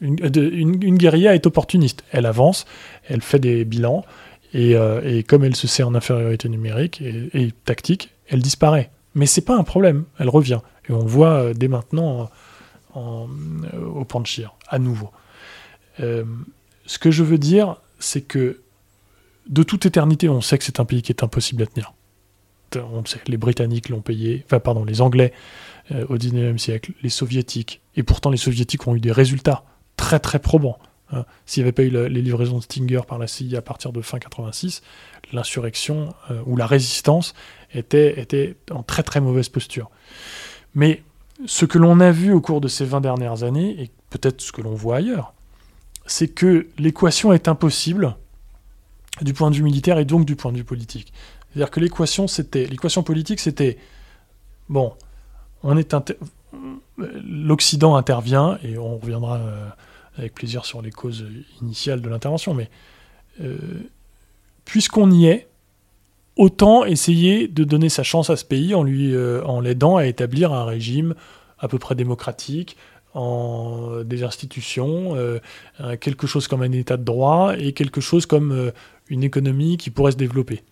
une, guérilla est opportuniste. Elle avance, elle fait des bilans, euh, et, comme elle se sait en infériorité numérique et, tactique, elle disparaît. Mais c'est pas un problème, elle revient. Et on le voit euh, dès maintenant en, euh, au Panchir, à nouveau. ce que je veux dire, c'est que de toute éternité, on sait que c'est un pays qui est impossible à tenir. On sait, les Britanniques l'ont payé, enfin pardon, les Anglais euh, au 19e siècle, les soviétiques. Et pourtant, les soviétiques ont eu des résultats très très probants. Hein. S'il n'y avait pas eu les livraisons de Stinger par la CIA à partir de fin 86, l'insurrection euh, ou la résistance était, était en très très mauvaise posture. Mais ce que l'on a vu au cours de ces 20 dernières années, et peut-être ce que l'on voit ailleurs, c'est que l'équation est impossible du point de vue militaire et donc du point de vue politique. C'est-à-dire que l'équation, c'était l'équation politique, c'était bon, on est l'Occident intervient et on reviendra euh, avec plaisir sur les causes initiales de l'intervention, mais euh, puisqu'on y est, autant essayer de donner sa chance à ce pays en lui euh, en l'aidant à établir un régime à peu près démocratique, en des institutions, quelque chose comme un état de droit et quelque chose comme une économie qui pourrait se développer.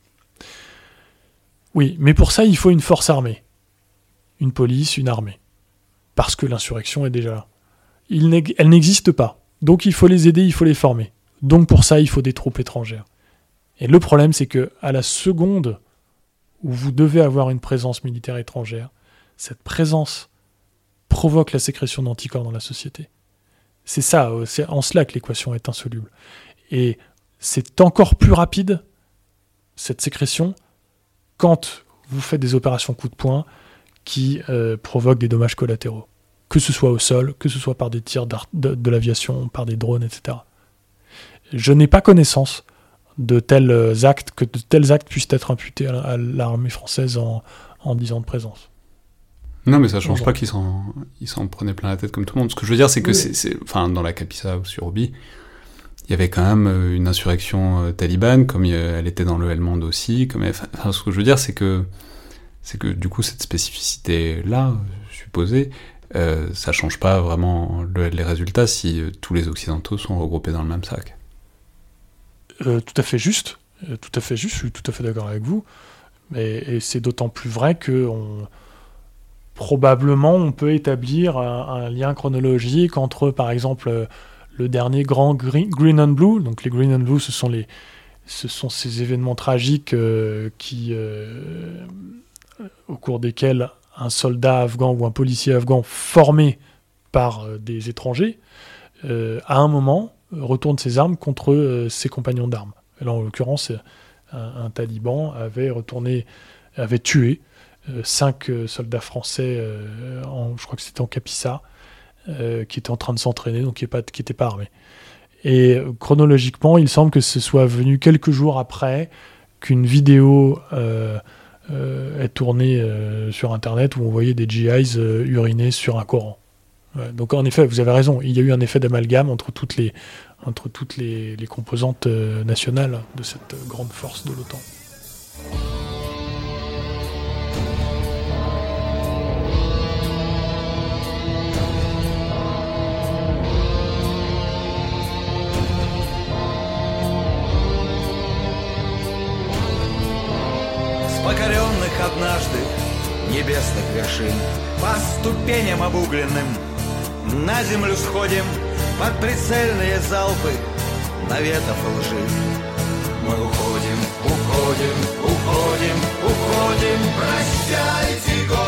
Oui, mais pour ça, il faut une force armée une police, une armée. Parce que l'insurrection est déjà là. elle n'existe pas. Donc il faut les aider, il faut les former. Donc pour ça, il faut des troupes étrangères. Et le problème, c'est que à la seconde où vous devez avoir une présence militaire étrangère, cette présence provoque la sécrétion d'anticorps dans la société. C'est ça, euh, c'est en cela que l'équation est insoluble. Et c'est encore plus rapide, cette sécrétion, quand vous faites des opérations coup de poing, qui euh, provoquent des dommages collatéraux, que ce soit au sol, que ce soit par des tirs de, l'aviation, par des drones, etc. Je n'ai pas connaissance de tels euh, actes, que de tels actes puissent être imputés à, l'armée française en, en 10 ans de présence.
Non, mais ça change pas qu'ils s'en, prenaient plein la tête comme tout le monde. Ce que je veux dire, c'est que c'est, enfin, dans la Capissa ou sur Obi, il y avait quand même euh, une insurrection talibane, comme elle était dans le Helmand aussi. Comme, enfin, ce que je veux dire, c'est que c'est que du coup cette spécificité-là, supposée, euh, ça change pas vraiment les résultats si euh, tous les Occidentaux sont regroupés dans le même sac.
Euh, tout à fait juste, tout à fait juste, je suis tout à fait d'accord avec vous, et c'est d'autant plus vrai que probablement on peut établir un, lien chronologique entre par exemple le dernier grand green, and Blue, donc les Green and Blue ce sont, les, ce sont ces événements tragiques qui au cours desquels un soldat afghan ou un policier afghan formé par euh, des étrangers, euh, à un moment, retourne ses armes contre euh, ses compagnons d'armes. Là, en l'occurrence, un, taliban avait retourné, avait tué cinq soldats français, je crois que c'était en Capissa, qui étaient en train de s'entraîner, donc qui n'étaient pas, armés. Et chronologiquement, il semble que ce soit venu quelques jours après qu'une vidéo euh, est tourné euh, sur Internet où on voyait des GIs euh, uriner sur un Coran. donc en effet, vous avez raison, il y a eu un effet d'amalgame entre toutes les, entre toutes les composantes nationales de cette grande force de l'OTAN. покоренных однажды небесных вершин.
По ступеням обугленным на землю сходим под прицельные залпы наветов и лжи. Мы уходим, уходим, уходим, уходим, прощайте, город.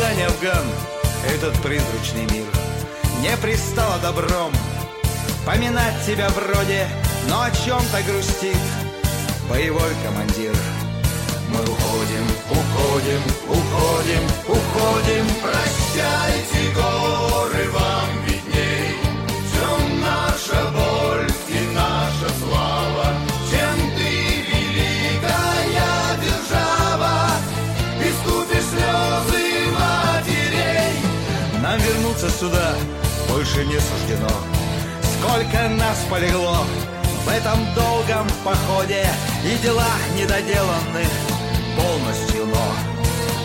До свидания, Афган, этот призрачный мир Не пристало добром. Поминать тебя вроде, но о чем-то грустит. Боевой командир. Мы уходим, уходим, уходим, уходим. Прощайте, горы, больше не суждено Сколько нас полегло в этом долгом походе И дела недоделаны полностью, но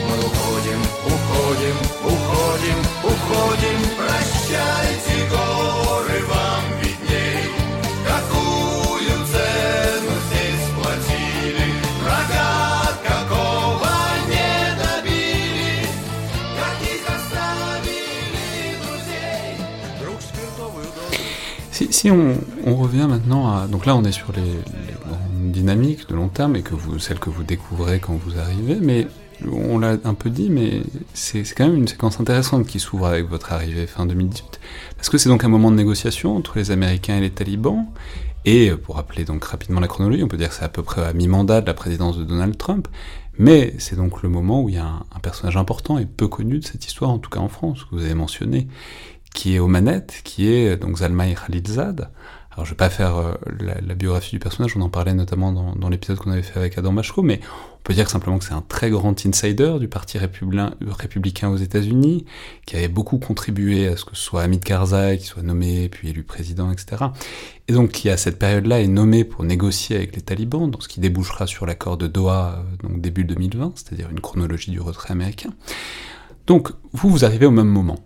Мы уходим, уходим, уходим, уходим. Прощайте, горы,
Si, on, revient maintenant à... Donc là, on est sur les, dynamiques de long terme, et que vous, celles que vous découvrez quand vous arrivez, mais on l'a un peu dit, mais c'est quand même une séquence intéressante qui s'ouvre avec votre arrivée fin 2018. Parce que c'est donc un moment de négociation entre les Américains et les talibans, et euh, pour rappeler donc rapidement la chronologie, on peut dire que c'est à peu près à mi-mandat de la présidence de Donald Trump, mais c'est donc le moment où il y a un personnage important et peu connu de cette histoire, en tout cas en France, que vous avez mentionné, qui est aux manettes, qui est donc Zalmay Khalilzad. Alors je vais pas faire euh, la, biographie du personnage, on en parlait notamment dans, l'épisode qu'on avait fait avec Adam Machko, mais on peut dire simplement que c'est un très grand insider du parti républicain, républicain aux États-Unis, qui avait beaucoup contribué à ce que ce soit Hamid Karzai qui soit nommé puis élu président, etc. Et donc qui à cette période-là est nommé pour négocier avec les talibans, dans ce qui débouchera sur l'accord de Doha, euh, donc début 2020, c'est-à-dire une chronologie du retrait américain. Donc vous, vous arrivez au même moment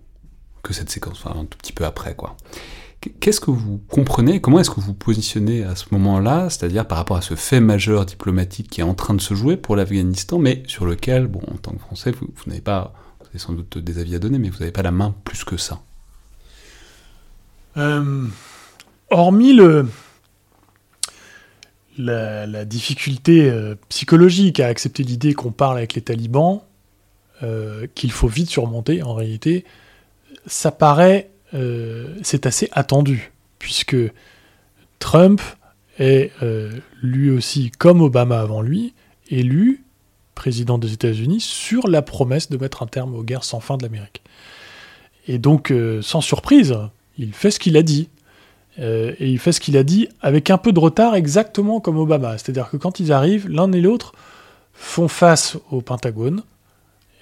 que cette séquence, enfin un tout petit peu après, quoi. Qu'est-ce que vous comprenez Comment est-ce que vous vous positionnez à ce moment-là, c'est-à-dire par rapport à ce fait majeur diplomatique qui est en train de se jouer pour l'Afghanistan, mais sur lequel, bon, en tant que Français, vous, n'avez pas, vous avez sans doute des avis à donner, mais vous n'avez pas la main plus que ça?
Euh, hormis le, la, la difficulté euh, psychologique à accepter l'idée qu'on parle avec les talibans, euh, qu'il faut vite surmonter, en réalité, ça paraît, euh, c'est assez attendu, puisque Trump est euh, lui aussi, comme Obama avant lui, élu président des États-Unis sur la promesse de mettre un terme aux guerres sans fin de l'Amérique. Et donc, euh, sans surprise, il fait ce qu'il a dit. Et il fait ce qu'il a dit avec un peu de retard, exactement comme Obama. C'est-à-dire que quand ils arrivent, l'un et l'autre font face au Pentagone,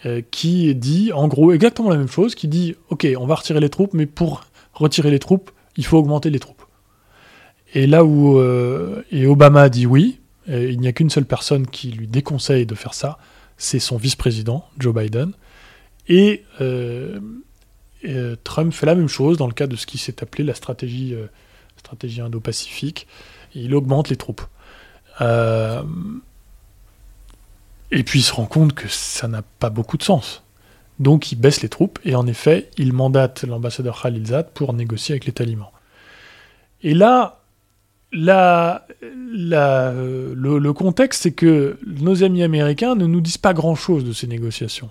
euh, qui dit en gros exactement la même chose, qui dit ok, on va retirer les troupes, mais pour retirer les troupes, il faut augmenter les troupes. Et là où euh, et Obama dit oui, il n'y a qu'une seule personne qui lui déconseille de faire ça, c'est son vice-président Joe Biden. Et, euh, Trump fait la même chose dans le cadre de ce qui s'est appelé la stratégie, stratégie indo-pacifique. Il augmente les troupes. Et puis il se rend compte que ça n'a pas beaucoup de sens. Donc il baisse les troupes et en effet, il mandate l'ambassadeur Khalilzad pour négocier avec les talibans. Et là, la, euh, le, contexte, c'est que nos amis américains ne nous disent pas grand-chose de ces négociations,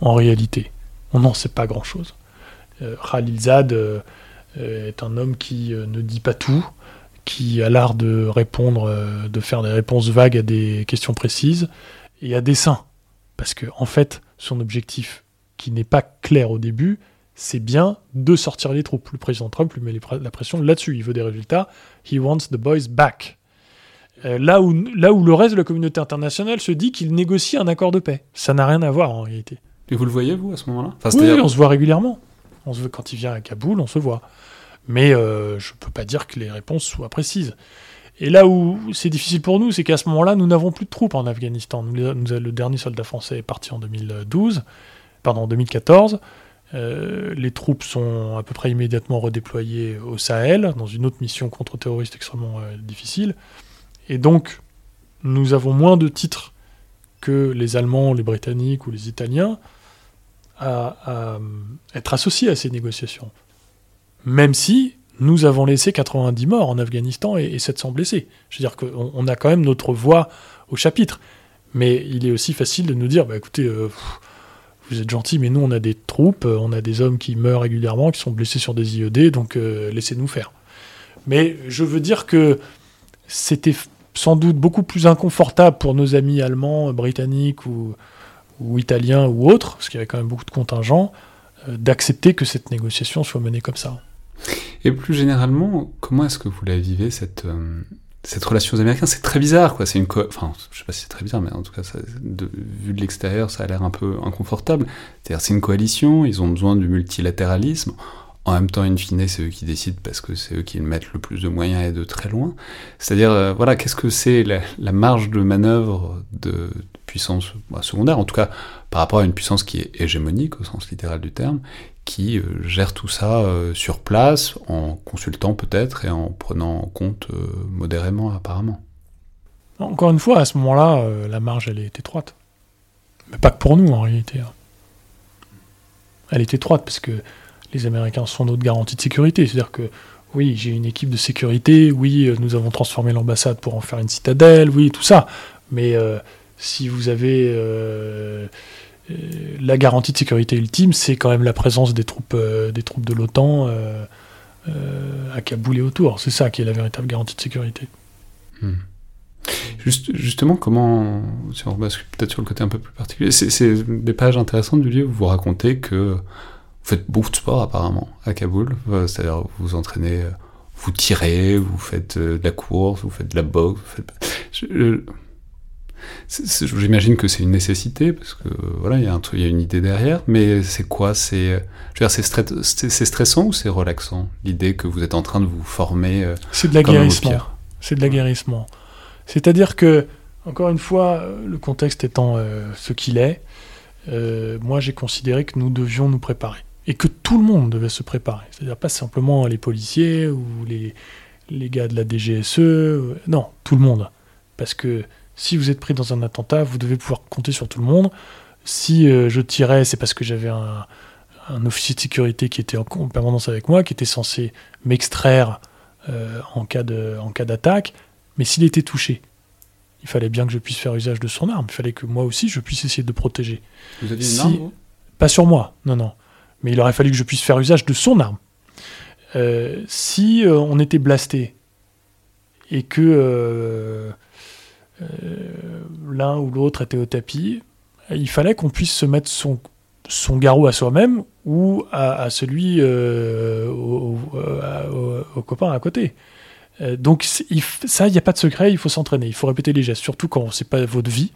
en réalité. On n'en sait pas grand-chose. Euh, Khalilzad euh, est un homme qui ne dit pas tout, qui a l'art de répondre, de faire des réponses vagues à des questions précises, et à dessein. Parce que, en fait, son objectif, qui n'est pas clair au début, c'est bien de sortir les troupes. Le président Trump lui met la pression là-dessus. Il veut des résultats. He wants the boys back. Euh, là, où, là où le reste de la communauté internationale se dit qu'il négocie un accord de paix. Ça n'a rien à voir en réalité.
Et vous le voyez, vous, à ce moment-là? Enfin,
Oui,
c'est-à-dire-
on se voit régulièrement. On se voit quand il vient à Kaboul, on se voit. Mais euh, je peux pas dire que les réponses soient précises. Et là où c'est difficile pour nous, c'est qu'à ce moment-là, nous n'avons plus de troupes en Afghanistan. Nous, le dernier soldat français est parti en 2012, pardon, en 2014. Euh, les troupes sont à peu près immédiatement redéployées au Sahel, dans une autre mission contre-terroriste extrêmement euh, difficile. Et donc, nous avons moins de titres que les Allemands, les Britanniques ou les Italiens à être associés à ces négociations. Même si nous avons laissé 90 morts en Afghanistan et, 700 blessés. Je veux dire qu'on on a quand même notre voix au chapitre. Mais il est aussi facile de nous dire, bah écoutez, euh, vous êtes gentil, mais nous on a des troupes, euh, on a des hommes qui meurent régulièrement, qui sont blessés sur des IED, donc euh, laissez-nous faire. Mais je veux dire que c'était sans doute beaucoup plus inconfortable pour nos amis allemands, britanniques ou italiens ou autres, parce qu'il y avait quand même beaucoup de contingents, d'accepter que cette négociation soit menée comme ça.
Et plus généralement, comment est-ce que vous la vivez, cette, euh, cette relation aux Américains? C'est très bizarre, quoi. C'est une enfin, je sais pas si c'est très bizarre, mais en tout cas, vu de l'extérieur, ça a l'air un peu inconfortable. C'est-à-dire, c'est une coalition, ils ont besoin du multilatéralisme. En même temps, in fine, c'est eux qui décident parce que c'est eux qui mettent le plus de moyens et de très loin. C'est-à-dire, euh, voilà, qu'est-ce que c'est la, marge de manœuvre de, puissance bah, secondaire, en tout cas par rapport à une puissance qui est hégémonique au sens littéral du terme, qui euh, gère tout ça euh, sur place, en consultant peut-être et en prenant en compte modérément apparemment.
Encore une fois, à ce moment-là, la marge, elle est étroite. Mais pas que pour nous, en réalité. Hein. Elle est étroite parce que les Américains sont notre garantie de sécurité. C'est-à-dire que oui, j'ai une équipe de sécurité, oui, euh, nous avons transformé l'ambassade pour en faire une citadelle, oui, tout ça. Mais euh, si vous avez euh, la garantie de sécurité ultime, c'est quand même la présence des troupes, des troupes de l'OTAN à Kaboul et autour. C'est ça qui est la véritable garantie de sécurité.
Hmm. Juste, justement, comment, si on peut-être sur le côté un peu plus particulier, c'est des pages intéressantes du livre où vous racontez que vous faites beaucoup de sport apparemment à Kaboul, euh, c'est-à-dire vous vous entraînez, euh, vous tirez, vous faites euh, de la course, vous faites de la boxe, J'imagine que c'est une nécessité parce que voilà, il y a un il y a une idée derrière, mais c'est quoi C'est, c'est stressant ou c'est relaxant l'idée que vous êtes en train de vous former
C'est de l'aguerrissement. C'est de l'aguerrissement. C'est-à-dire que, encore une fois, le contexte étant ce qu'il est, moi j'ai considéré que nous devions nous préparer et que tout le monde devait se préparer. C'est-à-dire pas simplement les policiers ou les, les gars de la DGSE, euh, non, tout le monde. Parce que si vous êtes pris dans un attentat, vous devez pouvoir compter sur tout le monde. Si euh, je tirais, c'est parce que j'avais un, un, officier de sécurité qui était en, permanence avec moi, qui était censé m'extraire euh, en cas d'attaque. Mais s'il était touché, il fallait bien que je puisse faire usage de son arme. Il fallait que moi aussi, je puisse essayer de protéger.
Vous aviez une arme
Pas sur moi, non, non mais il aurait fallu que je puisse faire usage de son arme. Euh, si euh, on était blasté et que euh, l'un ou l'autre était au tapis, il fallait qu'on puisse se mettre son, garrot à soi-même ou à, celui au, au, copain à côté. donc ça, il n'y a pas de secret, il faut s'entraîner, il faut répéter les gestes, surtout quand c'est pas votre vie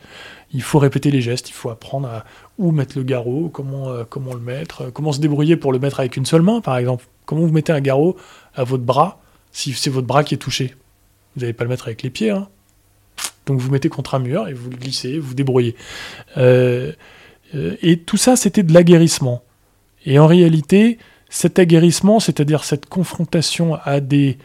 il faut répéter les gestes, il faut apprendre à où mettre le garrot, comment, euh, comment le mettre, euh, comment se débrouiller pour le mettre avec une seule main, par exemple. Comment vous mettez un garrot à votre bras si c'est votre bras qui est touché? Vous n'allez pas le mettre avec les pieds. Hein Donc vous mettez contre un mur et vous le glissez, vous débrouillez. Euh, et tout ça, c'était de l'aguerrissement. Et en réalité, cet aguerrissement, c'est-à-dire cette confrontation à des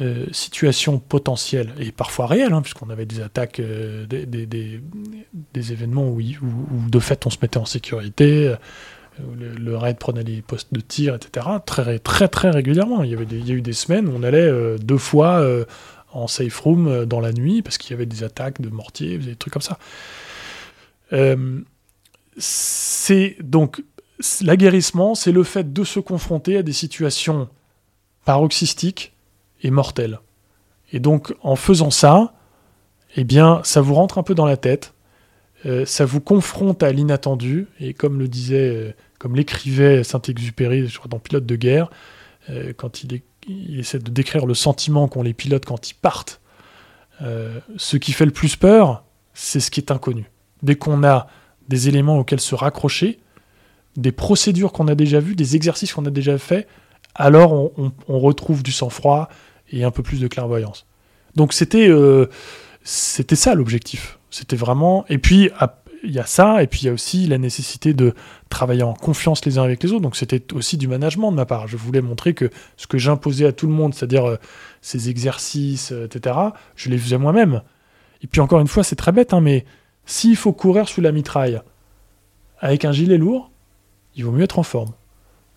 euh, situation potentielle et parfois réelle, hein, puisqu'on avait des attaques, euh, des, événements où, où, de fait on se mettait en sécurité, euh, le, raid prenait les postes de tir, etc. Très très très régulièrement. Il y, avait il y a eu des semaines où on allait deux fois en safe room dans la nuit parce qu'il y avait des attaques de mortiers, des trucs comme ça. c'est donc l'aguerrissement, c'est le fait de se confronter à des situations paroxystiques est mortel. Et donc, en faisant ça, eh bien, ça vous rentre un peu dans la tête, euh, ça vous confronte à l'inattendu, et comme le disait, euh, comme l'écrivait Saint-Exupéry, dans Pilote de guerre, euh, quand il, il, essaie de décrire le sentiment qu'ont les pilotes quand ils partent, ce qui fait le plus peur, c'est ce qui est inconnu. Dès qu'on a des éléments auxquels se raccrocher, des procédures qu'on a déjà vues, des exercices qu'on a déjà faits, alors on retrouve du sang-froid, et un peu plus de clairvoyance. Donc c'était euh, c'était ça l'objectif. C'était vraiment. Et puis il y a ça, et puis il y a aussi la nécessité de travailler en confiance les uns avec les autres. Donc c'était aussi du management de ma part. Je voulais montrer que ce que j'imposais à tout le monde, c'est-à-dire euh, ces exercices, euh, etc., je les faisais moi-même. Et puis encore une fois, c'est très bête, hein, mais s'il faut courir sous la mitraille avec un gilet lourd, il vaut mieux être en forme.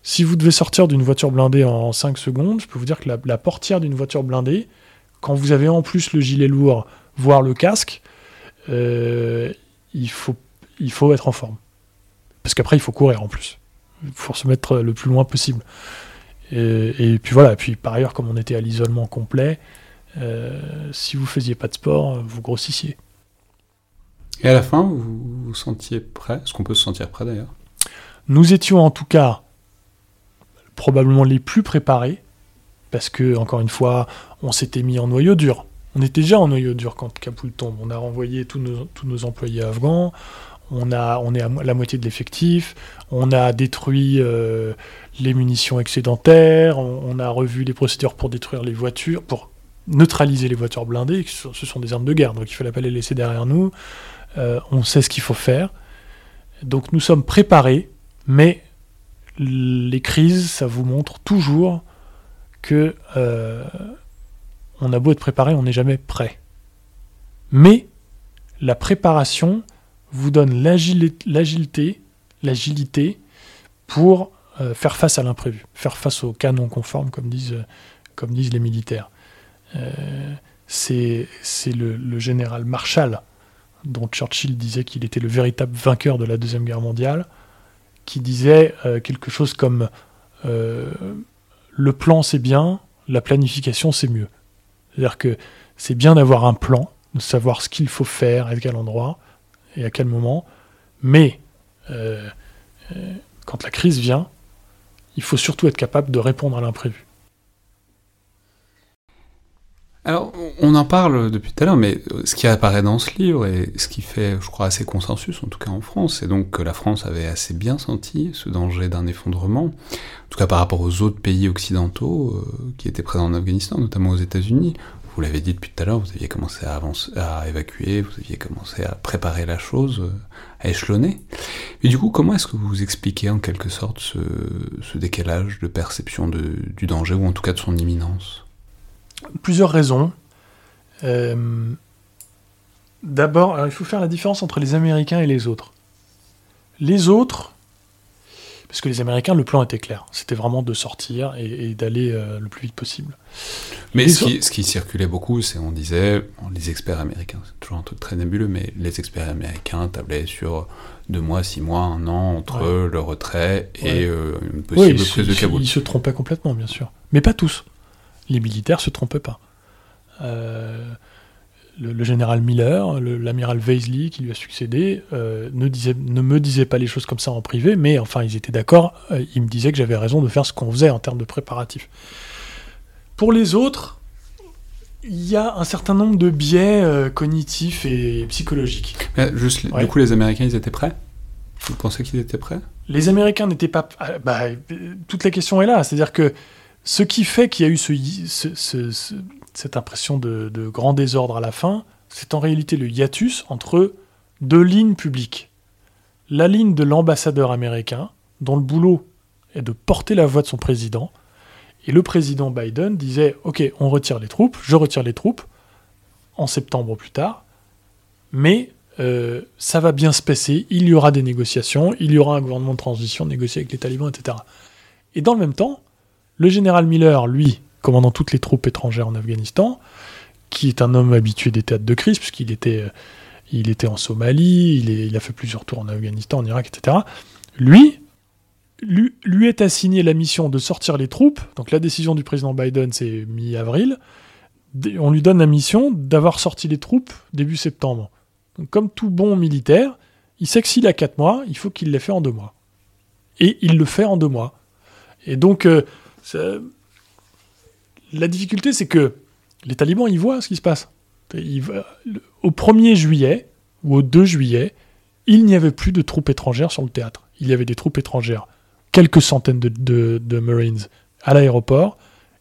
Si vous devez sortir d'une voiture blindée en 5 secondes, je peux vous dire que la, portière d'une voiture blindée, quand vous avez en plus le gilet lourd, voire le casque, euh, il, faut, il faut être en forme. Parce qu'après, il faut courir en plus. Il faut se mettre le plus loin possible. Et, puis voilà, et puis par ailleurs, comme on était à l'isolement complet, euh, si vous faisiez pas de sport, vous grossissiez.
Et à la fin, vous vous sentiez prêt Est-ce qu'on peut se sentir prêt d'ailleurs?
Nous étions en tout cas probablement les plus préparés, parce que, encore une fois, on s'était mis en noyau dur. On était déjà en noyau dur quand Kapoul tombe. On a renvoyé tous nos, employés afghans, on, est à la moitié de l'effectif, on a détruit euh, les munitions excédentaires, on, a revu les procédures pour détruire les voitures, pour neutraliser les voitures blindées, ce sont des armes de guerre, donc il fallait pas les laisser derrière nous. Euh, on sait ce qu'il faut faire. Donc nous sommes préparés, mais les crises, ça vous montre toujours que euh, on a beau être préparé, on n'est jamais prêt. Mais la préparation vous donne l'agilité, l'agilité pour euh, faire face à l'imprévu, faire face au conforme, comme disent, comme disent les militaires. Euh, c'est le, général Marshall, dont Churchill disait qu'il était le véritable vainqueur de la Deuxième Guerre mondiale, qui disait euh, quelque chose comme le plan c'est bien, la planification c'est mieux. C'est-à-dire que c'est bien d'avoir un plan, de savoir ce qu'il faut faire, à quel endroit, et à quel moment. Mais euh, euh, quand la crise vient, il faut surtout être capable de répondre à l'imprévu.
Alors, on en parle depuis tout à l'heure, mais ce qui apparaît dans ce livre, et ce qui fait, je crois, assez consensus, en tout cas en France, c'est donc que la France avait assez bien senti ce danger d'un effondrement, en tout cas par rapport aux autres pays occidentaux euh, qui étaient présents en Afghanistan, notamment aux États-Unis, vous l'avez dit depuis tout à l'heure, vous aviez commencé à, avancer, à évacuer, vous aviez commencé à préparer la chose, euh, à échelonner. Mais du coup, comment est-ce que vous expliquez en quelque sorte ce, décalage de perception du danger, ou en tout cas de son imminence?
Plusieurs raisons. Euh, d'abord, il faut faire la différence entre les Américains et les autres. Les autres, parce que les Américains, le plan était clair. C'était vraiment de sortir et, d'aller euh, le plus vite possible.
Mais ce qui, circulait beaucoup, c'est on disait, les experts américains, c'est toujours un truc très nébuleux, mais les experts américains tablaient sur deux mois, six mois, un an entre le retrait et euh, une possible prise de Kaboul.
Ils se trompaient complètement, bien sûr. Mais pas tous. Les militaires se trompaient pas. Euh, le, général Miller, l'amiral Weisley qui lui a succédé, euh, ne, disait, ne me disait pas les choses comme ça en privé, mais enfin ils étaient d'accord, euh, ils me disaient que j'avais raison de faire ce qu'on faisait en termes de préparatifs. Pour les autres, il y a un certain nombre de biais euh, cognitifs et psychologiques.
juste, Du coup, les Américains, ils étaient prêts? Vous pensez qu'ils étaient prêts?
Les Américains n'étaient pas... Ah, bah, toute la question est là, c'est-à-dire que ce qui fait qu'il y a eu ce, ce cette impression de, grand désordre à la fin, c'est en réalité le hiatus entre deux lignes publiques. La ligne de l'ambassadeur américain, dont le boulot est de porter la voix de son président, et le président Biden disait Ok, on retire les troupes, je retire les troupes, en septembre plus tard, mais euh, ça va bien se passer, il y aura des négociations, il y aura un gouvernement de transition négocié avec les talibans, etc. Et dans le même temps, le général Miller, lui, commandant toutes les troupes étrangères en Afghanistan, qui est un homme habitué des théâtres de crise, puisqu'il était, euh, en Somalie, il, a fait plusieurs tours en Afghanistan, en Irak, etc. Lui, lui, est assigné la mission de sortir les troupes. Donc la décision du président Biden, c'est mi-avril. On lui donne la mission d'avoir sorti les troupes début septembre. Comme tout bon militaire, il s'exile à 4 mois, il faut qu'il les fait en 2 mois. Et il le fait en 2 mois. Et donc, euh, la difficulté, c'est que les talibans, ils voient ce qui se passe. au 1er juillet ou au 2 juillet, il n'y avait plus de troupes étrangères sur le théâtre. Il y avait des troupes étrangères, quelques centaines de, Marines à l'aéroport,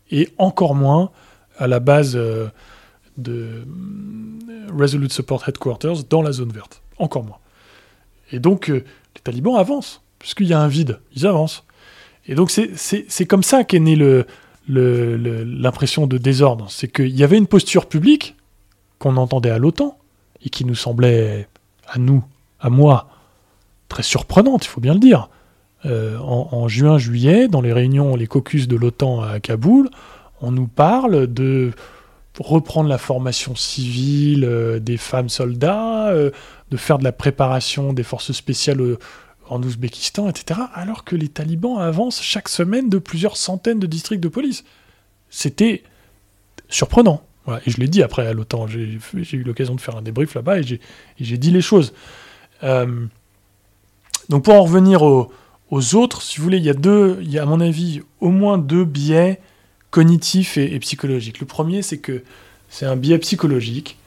et encore moins à la base euh, de mm, Resolute Support Headquarters dans la zone verte. Encore moins. Et donc, euh, les talibans avancent, puisqu'il y a un vide, ils avancent. Et donc, c'est comme ça qu'est née l'impression le, de désordre. C'est qu'il y avait une posture publique qu'on entendait à l'OTAN, et qui nous semblait, à nous, à moi, très surprenante, il faut bien le dire. Euh, en, juin, juillet, dans les réunions, les caucus de l'OTAN à Kaboul, on nous parle de reprendre la formation civile euh, des femmes soldats, euh, de faire de la préparation des forces spéciales en Ouzbékistan, etc. Alors que les talibans avancent chaque semaine de plusieurs centaines de districts de police. C'était surprenant. et je l'ai dit après à l'OTAN. J'ai eu l'occasion de faire un débrief là-bas et j'ai dit les choses. donc pour en revenir au, aux autres, si vous voulez, il y a deux, à mon avis au moins deux biais cognitifs et, psychologiques. Le premier, c'est que c'est un biais psychologique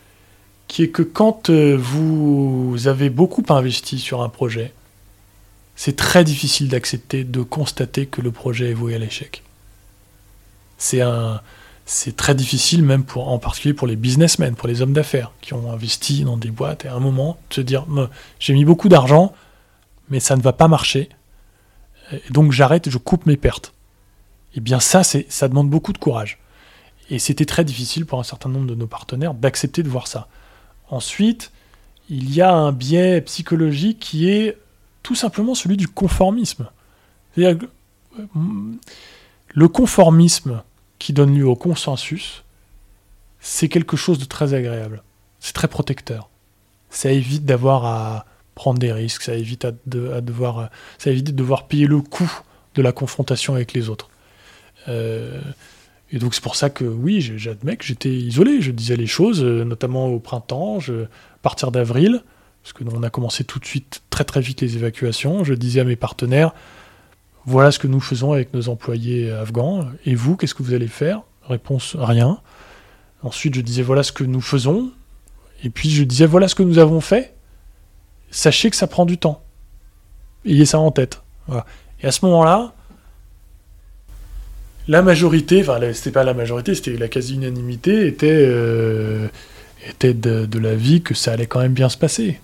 qui est que quand euh, vous avez beaucoup investi sur un projet, c'est très difficile d'accepter, de constater que le projet est voué à l'échec. C'est un, c'est très difficile même pour, en particulier pour les businessmen, pour les hommes d'affaires qui ont investi dans des boîtes et à un moment de se dire, j'ai mis beaucoup d'argent, mais ça ne va pas marcher et donc j'arrête, je coupe mes pertes. Eh bien ça, c'est, ça demande beaucoup de courage. Et c'était très difficile pour un certain nombre de nos partenaires d'accepter de voir ça. Ensuite, il y a un biais psychologique qui est tout simplement celui du conformisme. Euh, le conformisme qui donne lieu au consensus, c'est quelque chose de très agréable. C'est très protecteur. Ça évite d'avoir à prendre des risques, ça évite, de devoir payer le coût de la confrontation avec les autres. Euh, et donc c'est pour ça que oui, j'admets que j'étais isolé, je disais les choses, euh, notamment au printemps, à partir d'avril, parce que on a commencé tout de suite très très vite les évacuations, je disais à mes partenaires, voilà ce que nous faisons avec nos employés afghans, et vous, qu'est-ce que vous allez faire? Réponse, rien. Ensuite, je disais, voilà ce que nous faisons, et puis je disais, voilà ce que nous avons fait, sachez que ça prend du temps. Ayez ça en tête. Et à ce moment-là, la majorité, enfin c'était pas la majorité, c'était la quasi-unanimité, était, euh, était de, de l'avis que ça allait quand même bien se passer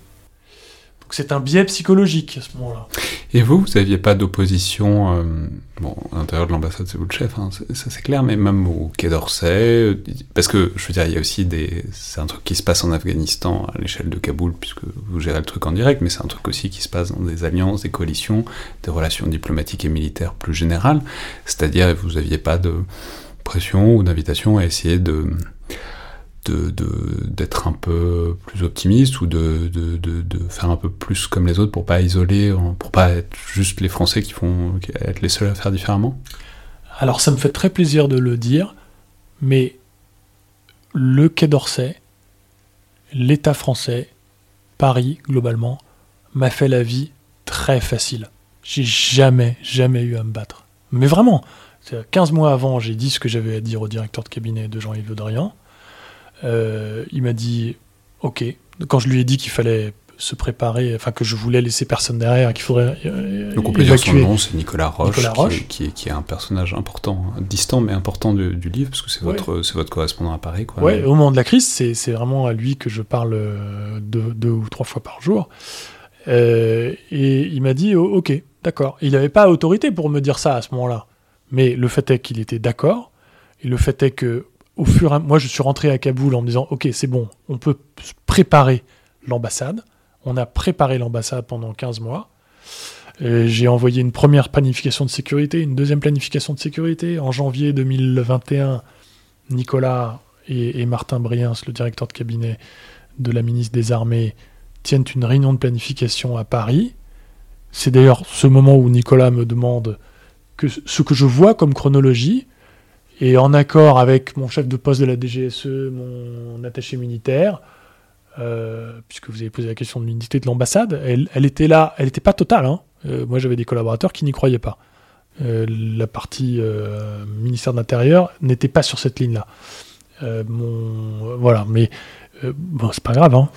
c'est un biais psychologique à ce moment-là.
Et vous, vous n'aviez pas d'opposition, euh, bon, à l'intérieur de l'ambassade, c'est vous le chef, hein, ça c'est clair, mais même au Quai d'Orsay, euh, parce que, je veux dire, il y a aussi des... C'est un truc qui se passe en Afghanistan à l'échelle de Kaboul, puisque vous gérez le truc en direct, mais c'est un truc aussi qui se passe dans des alliances, des coalitions, des relations diplomatiques et militaires plus générales, c'est-à-dire, vous n'aviez pas de pression ou d'invitation à essayer de d'être un peu plus optimiste ou de, faire un peu plus comme les autres pour pas isoler, pour pas être juste les Français qui font être les seuls à faire différemment?
Alors ça me fait très plaisir de le dire, mais le Quai d'Orsay, l'État français, Paris globalement, m'a fait la vie très facile. J'ai jamais, jamais eu à me battre. Mais vraiment, 15 mois avant, j'ai dit ce que j'avais à dire au directeur de cabinet de Jean-Yves Le Drian. Euh, il m'a dit OK. Quand je lui ai dit qu'il fallait se préparer, enfin que je voulais laisser personne derrière, qu'il faudrait
euh, Donc on peut dire son nom, c'est Nicolas Roche, Qui, est, qui, est, un personnage important, distant mais important du, livre, parce que c'est votre, c'est votre correspondant à Paris. Quoi,
ouais, au moment de la crise, c'est, vraiment à lui que je parle euh, deux, deux ou trois fois par jour. et il m'a dit oh, ok, d'accord. Il n'avait pas autorité pour me dire ça à ce moment-là. Mais le fait est qu'il était d'accord, et le fait est que au fur moi, je suis rentré à Kaboul en me disant, ok, c'est bon, on peut préparer l'ambassade. On a préparé l'ambassade pendant 15 mois. J'ai envoyé une première planification de sécurité, une deuxième planification de sécurité. En janvier 2021, Nicolas et, Martin Briens, le directeur de cabinet de la ministre des Armées, tiennent une réunion de planification à Paris. C'est d'ailleurs ce moment où Nicolas me demande ce que je vois comme chronologie, et en accord avec mon chef de poste de la DGSE, mon attaché militaire, euh, puisque vous avez posé la question de l'unité de l'ambassade, elle, était là, elle n'était pas totale. Hein. Euh, moi, j'avais des collaborateurs qui n'y croyaient pas. Euh, la partie ministère de l'Intérieur n'était pas sur cette ligne-là. voilà, mais bon, c'est pas grave. Hein.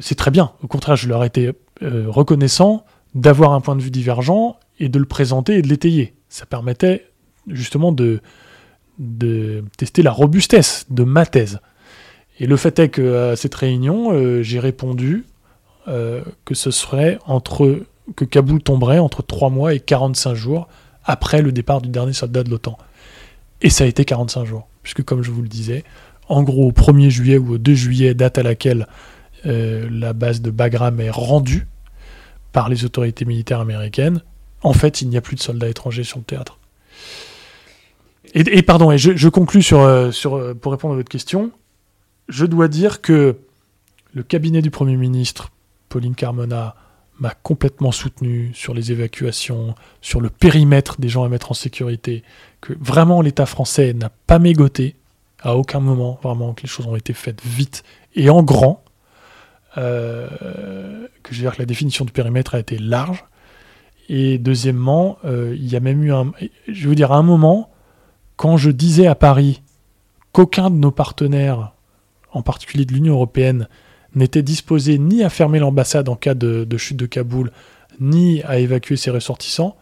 c'est très bien. Au contraire, je leur étais reconnaissant d'avoir un point de vue divergent et de le présenter et de l'étayer. Ça permettait justement de, tester la robustesse de ma thèse. Et le fait est qu'à cette réunion, euh, j'ai répondu euh, que ce serait entre que Kaboul tomberait entre 3 mois et 45 jours après le départ du dernier soldat de l'OTAN. Et ça a été 45 jours, puisque comme je vous le disais, en gros au 1er juillet ou au 2 juillet, date à laquelle euh, la base de Bagram est rendue par les autorités militaires américaines, en fait, il n'y a plus de soldats étrangers sur le théâtre. Et, pardon, et je, conclus sur, euh, sur, euh, pour répondre à votre question. Je dois dire que le cabinet du Premier ministre, Pauline Carmona, m'a complètement soutenu sur les évacuations, sur le périmètre des gens à mettre en sécurité, que vraiment l'État français n'a pas mégoté à aucun moment, vraiment que les choses ont été faites vite et en grand, euh, que je veux dire que la définition du périmètre a été large. Et deuxièmement, il y a même eu un, je veux dire, à un moment, quand je disais à Paris qu'aucun de nos partenaires, en particulier de l'Union européenne, n'était disposé ni à fermer l'ambassade en cas de, chute de Kaboul, ni à évacuer ses ressortissants,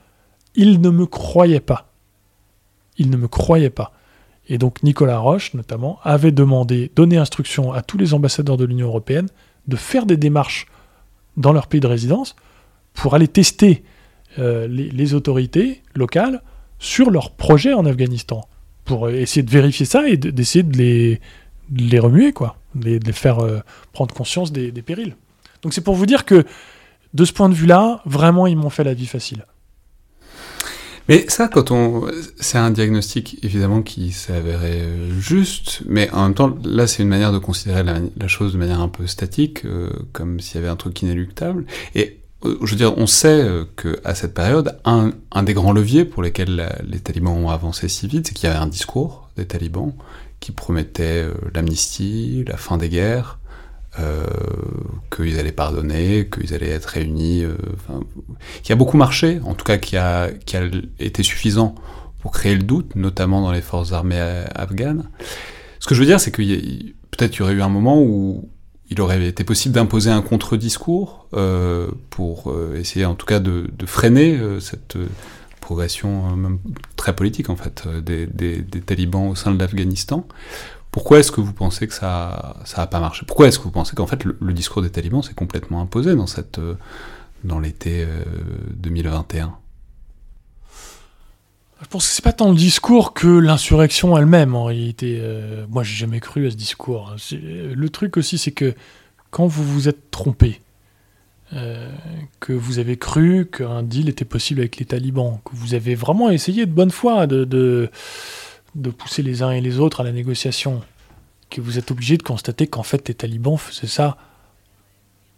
ils ne me croyaient pas. Ils ne me croyaient pas. Et donc Nicolas Roche, notamment, avait demandé, donné instruction à tous les ambassadeurs de l'Union européenne de faire des démarches dans leur pays de résidence pour aller tester euh, les, autorités locales sur leurs projets en Afghanistan, pour essayer de vérifier ça et d'essayer de les, les remuer, quoi, de les, faire euh, prendre conscience des, périls. Donc c'est pour vous dire que, de ce point de vue-là, vraiment, ils m'ont fait la vie facile.
Mais ça, quand on, c'est un diagnostic évidemment qui s'avérait euh, juste, mais en même temps, là, c'est une manière de considérer la, chose de manière un peu statique, euh, comme s'il y avait un truc inéluctable. Et je veux dire, on sait euh, qu'à cette période, un, des grands leviers pour lesquels les talibans ont avancé si vite, c'est qu'il y avait un discours des talibans qui promettait euh, l'amnistie, la fin des guerres, qu'ils allaient pardonner, qu'ils allaient être réunis, qui a beaucoup marché, en tout cas qui a, qui a été suffisant pour créer le doute, notamment dans les forces armées afghanes. Ce que je veux dire, c'est que peut-être il y aurait eu un moment où il aurait été possible d'imposer un contre-discours euh, pour euh, essayer en tout cas de, freiner euh, cette progression très politique en fait des, talibans au sein de l'Afghanistan. Pourquoi est-ce que vous pensez que ça ça pas marché? Pourquoi est-ce que vous pensez qu'en fait le, discours des talibans s'est complètement imposé dans dans l'été 2021
je pense que c'est pas tant le discours que l'insurrection elle-même en réalité. Euh, moi, j'ai jamais cru à ce discours. Hein. Le truc aussi, c'est que quand vous vous êtes trompé, euh, que vous avez cru qu'un deal était possible avec les talibans, que vous avez vraiment essayé de bonne foi de, de, de pousser les uns et les autres à la négociation, que vous êtes obligé de constater qu'en fait les talibans faisaient ça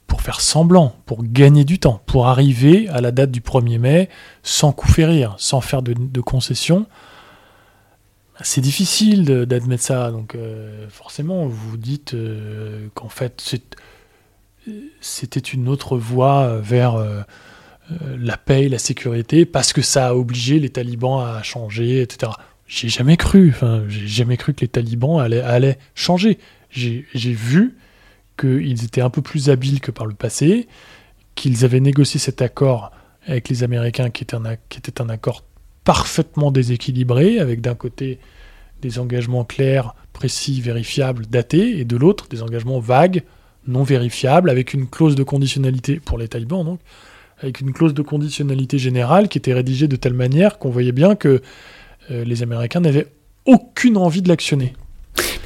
pour faire semblant, pour gagner du temps, pour arriver à la date du 1er mai sans coup férir, sans faire de, concessions. C'est difficile d'admettre ça, donc euh, forcément vous dites euh, qu'en fait c'était une autre voie vers euh, la paix la sécurité parce que ça a obligé les talibans à changer, etc. J'ai jamais cru, j'ai jamais cru que les talibans allaient changer. J'ai vu qu'ils étaient un peu plus habiles que par le passé, qu'ils avaient négocié cet accord avec les Américains qui était un, accord parfaitement déséquilibré, avec d'un côté des engagements clairs, précis, vérifiables, datés, et de l'autre des engagements vagues, non vérifiables, avec une clause de conditionnalité pour les talibans, donc, avec une clause de conditionnalité générale qui était rédigée de telle manière qu'on voyait bien que euh, les Américains n'avaient aucune envie de l'actionner.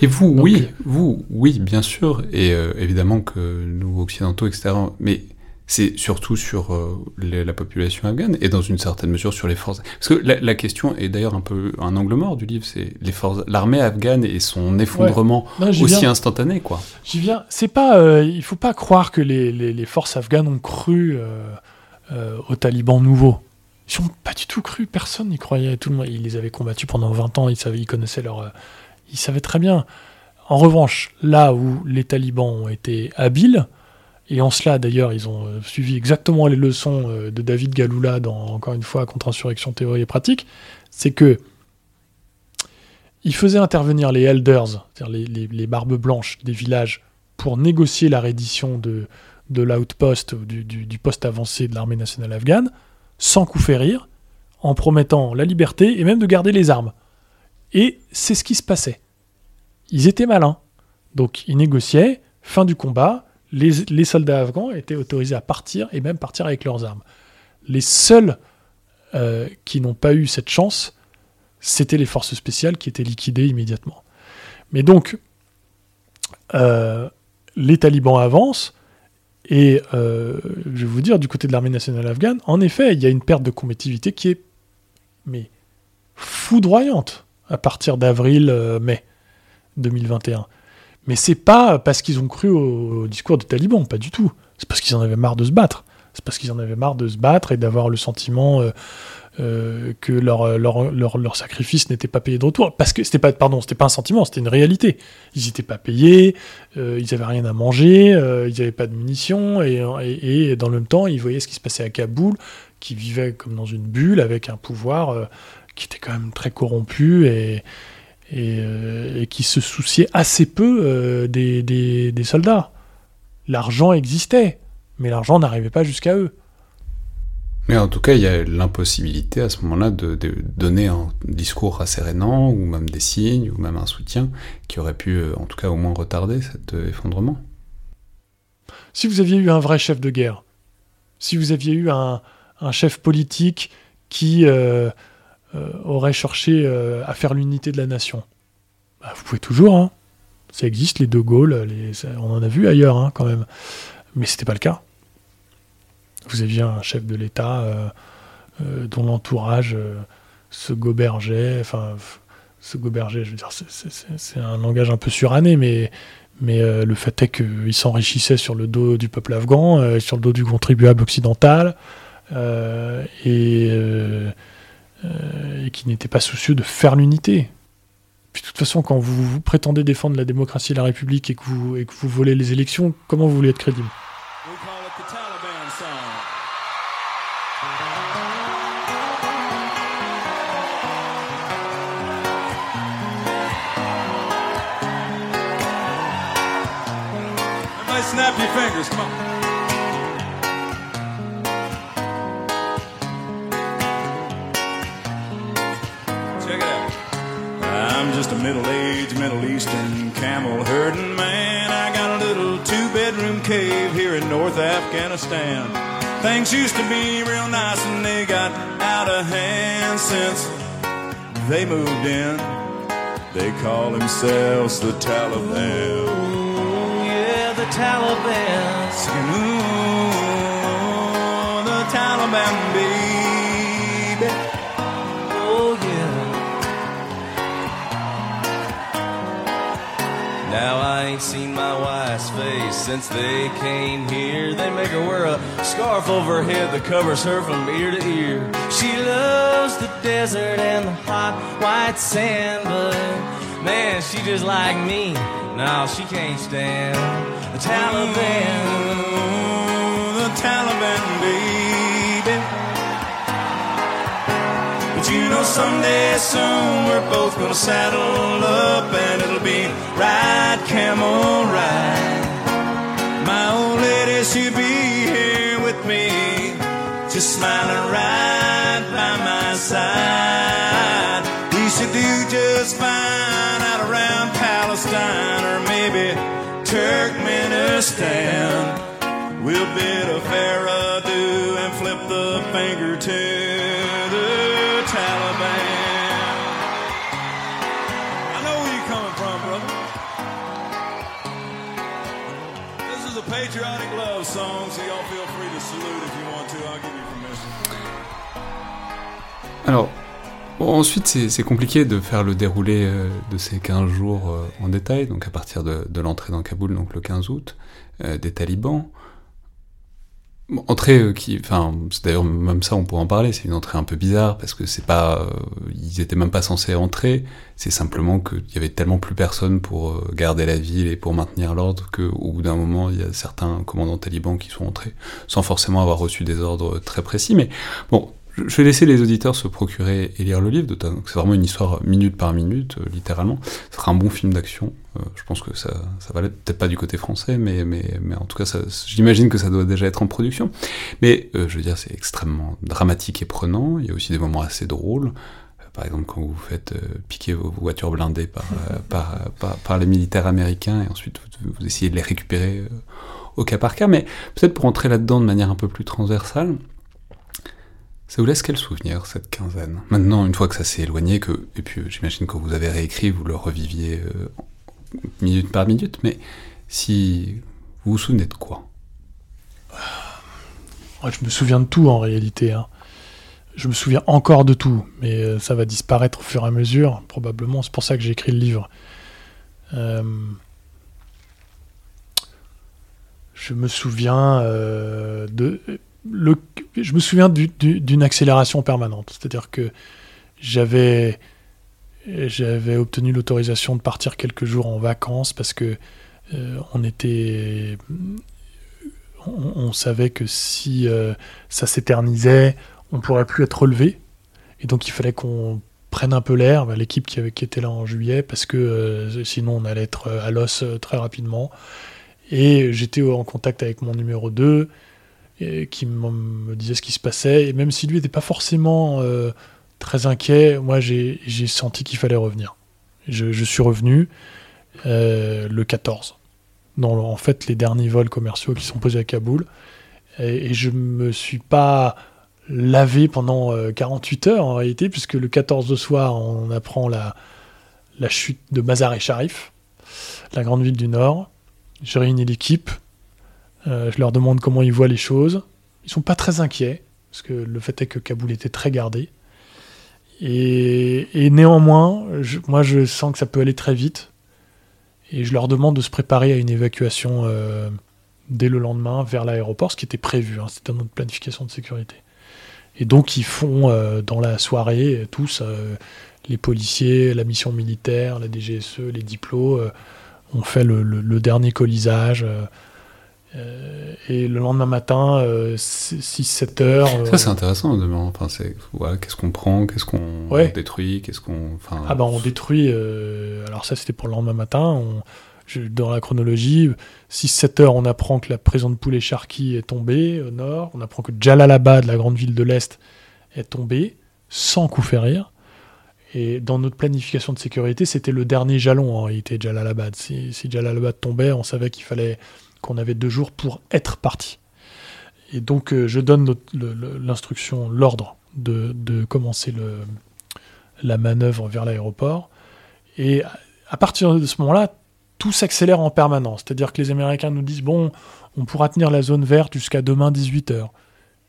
Et vous, oui, vous, oui, bien sûr, et euh, évidemment que nous, occidentaux, etc., mais c'est surtout sur euh, la population afghane et dans une certaine mesure sur les forces. Parce que la, question est d'ailleurs un peu un angle mort du livre, c'est les forces, l'armée afghane et son effondrement aussi instantané, quoi.
J'y viens. C'est pas, euh, il faut pas croire que les, les, forces afghanes ont cru aux talibans nouveaux. Ils n'ont pas du tout cru, personne n'y croyait. Tout le monde, ils les avaient combattus pendant 20 ans, ils, savaient, ils connaissaient leur, ils savaient très bien. En revanche, là où les talibans ont été habiles, et en cela d'ailleurs ils ont euh, suivi exactement les leçons euh, de David Galoula dans, encore une fois, Contre-insurrection théorie et pratique, c'est que ils faisaient intervenir les elders, c'est-à-dire les, barbes blanches des villages, pour négocier la reddition de, de l'outpost, du, du, poste avancé de l'armée nationale afghane, sans coup férir, en promettant la liberté et même de garder les armes. Et c'est ce qui se passait. Ils étaient malins. Donc ils négociaient, fin du combat, les, soldats afghans étaient autorisés à partir et même partir avec leurs armes. Les seuls euh, qui n'ont pas eu cette chance, c'était les forces spéciales qui étaient liquidées immédiatement. Mais donc, euh, les talibans avancent, et euh, je vais vous dire, du côté de l'armée nationale afghane, en effet, il y a une perte de compétitivité qui est mais, foudroyante à partir d'avril-mai 2021. Mais c'est pas parce qu'ils ont cru au, discours des talibans, pas du tout. C'est parce qu'ils en avaient marre de se battre. C'est parce qu'ils en avaient marre de se battre et d'avoir le sentiment euh, euh, que leur, leur, leur, sacrifice n'était pas payé de retour. Parce que c'était pas, pardon, c'était pas un sentiment, c'était une réalité. Ils n'étaient pas payés, euh, ils avaient rien à manger, ils n'avaient pas de munitions, et, et, dans le même temps, ils voyaient ce qui se passait à Kaboul, qui vivait comme dans une bulle avec un pouvoir qui était quand même très corrompu et, et, qui se souciait assez peu des, des, des soldats. L'argent existait mais l'argent n'arrivait pas jusqu'à eux.
Mais en tout cas, il y a l'impossibilité à ce moment-là de, donner un discours rassérénant, ou même des signes, ou même un soutien, qui aurait pu, euh, en tout cas, au moins retarder cet euh, effondrement.
Si vous aviez eu un vrai chef de guerre, si vous aviez eu un, chef politique qui euh, aurait cherché à faire l'unité de la nation, bah, vous pouvez toujours, hein. ça existe, les De Gaulle, on en a vu ailleurs hein, quand même, mais c'était pas le cas. Vous aviez un chef de l'État euh, euh, dont l'entourage euh, se gobergeait, enfin, se gobergeait, je veux dire, c'est un langage un peu suranné, mais, mais le fait est qu'il s'enrichissait sur le dos du peuple afghan, sur le dos du contribuable occidental, et, et qui n'était pas soucieux de faire l'unité. De toute façon, quand vous, prétendez défendre la démocratie et la République et que vous, et volez les élections, comment vous voulez être crédible? Snap your fingers. Come on. Afghanistan. Things used to be real nice and they got out of hand since they moved in. They call themselves the Taliban. Ooh, yeah, the Taliban. Singing, ooh, the Taliban, baby. Ain't seen my wife's face since they came here. They make her wear a scarf over her head that covers her from ear to ear. She loves the desert and the hot white sand, but man, she just like me. Now she can't stand the Taliban, the Taliban, baby. But you know someday soon we're both gonna saddle up and it'll be ride camel ride. My old lady, she'll be here with me, just smiling right by my side. We should do just fine out around Palestine or maybe Turkmenistan. We'll bid a fair adieu and flip the finger to Alors, ensuite, c'est compliqué de faire le déroulé euh, de ces 15 jours euh, en détail, donc à partir de, l'entrée dans Kaboul, donc le 15 août, euh, des talibans. Entrée qui, enfin, c'est d'ailleurs même ça, on pourrait en parler, c'est une entrée un peu bizarre, parce que c'est pas, ils étaient même pas censés entrer, c'est simplement qu'il y avait tellement plus personne pour garder la ville et pour maintenir l'ordre qu'au bout d'un moment, il y a certains commandants talibans qui sont entrés, sans forcément avoir reçu des ordres très précis, mais bon, je vais laisser les auditeurs se procurer et lire le livre, c'est vraiment une histoire minute par minute, euh, littéralement. Ce sera un bon film d'action. Euh, je pense que ça, ça va peut-être pas du côté français, mais, mais, mais en tout cas, j'imagine que ça doit déjà être en production. Mais euh, je veux dire, c'est extrêmement dramatique et prenant. Il y a aussi des moments assez drôles
par exemple, quand vous faites euh, piquer vos voitures blindées par, euh, <laughs> par, par, par, les militaires américains et ensuite vous, vous essayez de les récupérer euh, au cas par cas. Mais peut-être pour entrer là-dedans de manière un peu plus transversale, ça vous laisse quel souvenir, cette quinzaine? Maintenant, une fois que ça s'est éloigné, que, et puis j'imagine que vous avez réécrit, vous le reviviez minute par minute, mais si vous vous souvenez de quoi?
Je me souviens de tout en réalité. Hein je me souviens encore de tout, mais euh, ça va disparaître au fur et à mesure, probablement. C'est pour ça que j'ai écrit le livre. Euh, je me souviens euh, de je me souviens d'une accélération permanente, c'est-à-dire que j'avais j'avais obtenu l'autorisation de partir quelques jours en vacances parce que on était on, savait que si ça s'éternisait on pourrait plus être relevé. Et donc il fallait qu'on prenne un peu l'air, bah, l'équipe qui, qui, était là en juillet, parce que euh, sinon on allait être euh, à l'os euh, très rapidement. Et j'étais en contact avec mon numéro 2, qui me disait ce qui se passait. Et même si lui n'était pas forcément très inquiet, moi j'ai senti qu'il fallait revenir. Je, suis revenu le 14, dans en fait les derniers vols commerciaux qui sont posés à Kaboul. Et, et je me suis pas lavé pendant 48 euh, heures en réalité, puisque le 14 de soir, on apprend la, chute de Mazar et Sharif, la grande ville du Nord. Je réunis l'équipe, euh, je leur demande comment ils voient les choses. Ils sont pas très inquiets, parce que le fait est que Kaboul était très gardé. Et, néanmoins, moi je sens que ça peut aller très vite. Et je leur demande de se préparer à une évacuation euh, dès le lendemain vers l'aéroport, ce qui était prévu. Hein, C'était notre planification de sécurité. Et donc ils font euh, dans la soirée, tous, les policiers, la mission militaire, la DGSE, les diplômes, euh, on fait le, dernier colisage. Et le lendemain matin, 6-7 heures.
Ça, c'est intéressant. Enfin, c'est, qu'est-ce qu'on prend, qu'est-ce qu'on détruit, qu'est-ce qu'on. Enfin...
Ah, ben on détruit. alors, ça, c'était pour le lendemain matin. On, dans la chronologie, 6-7 heures, on apprend que la prison de poulet Sharky est tombée au nord, on apprend que Jalalabad, la grande ville de l'Est, est tombée, sans coup férir. Et dans notre planification de sécurité, c'était le dernier jalon en réalité, Jalalabad. Si, si Jalalabad tombait, on savait qu'il fallait qu'on avait deux jours pour être parti. Et donc, euh, je donne l'instruction, l'ordre de, commencer la manœuvre vers l'aéroport. Et à partir de ce moment-là, tout s'accélère en permanence. C'est-à-dire que les Américains nous disent bon, on pourra tenir la zone verte jusqu'à demain 18h.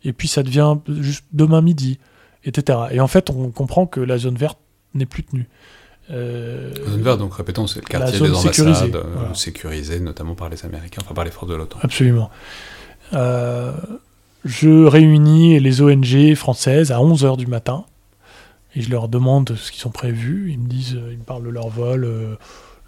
Et puis ça devient juste demain midi, etc. Et en fait, on comprend que la zone verte n'est plus tenue.
Euh, la zone verte, donc répétons, c'est le quartier des ambassades, euh, sécurisé notamment par les Américains, enfin par les forces de l'OTAN.
Absolument. Euh, je réunis les ONG françaises à 11h du matin et je leur demande ce qu'ils ont prévu. Ils me disent, ils me parlent de leur vol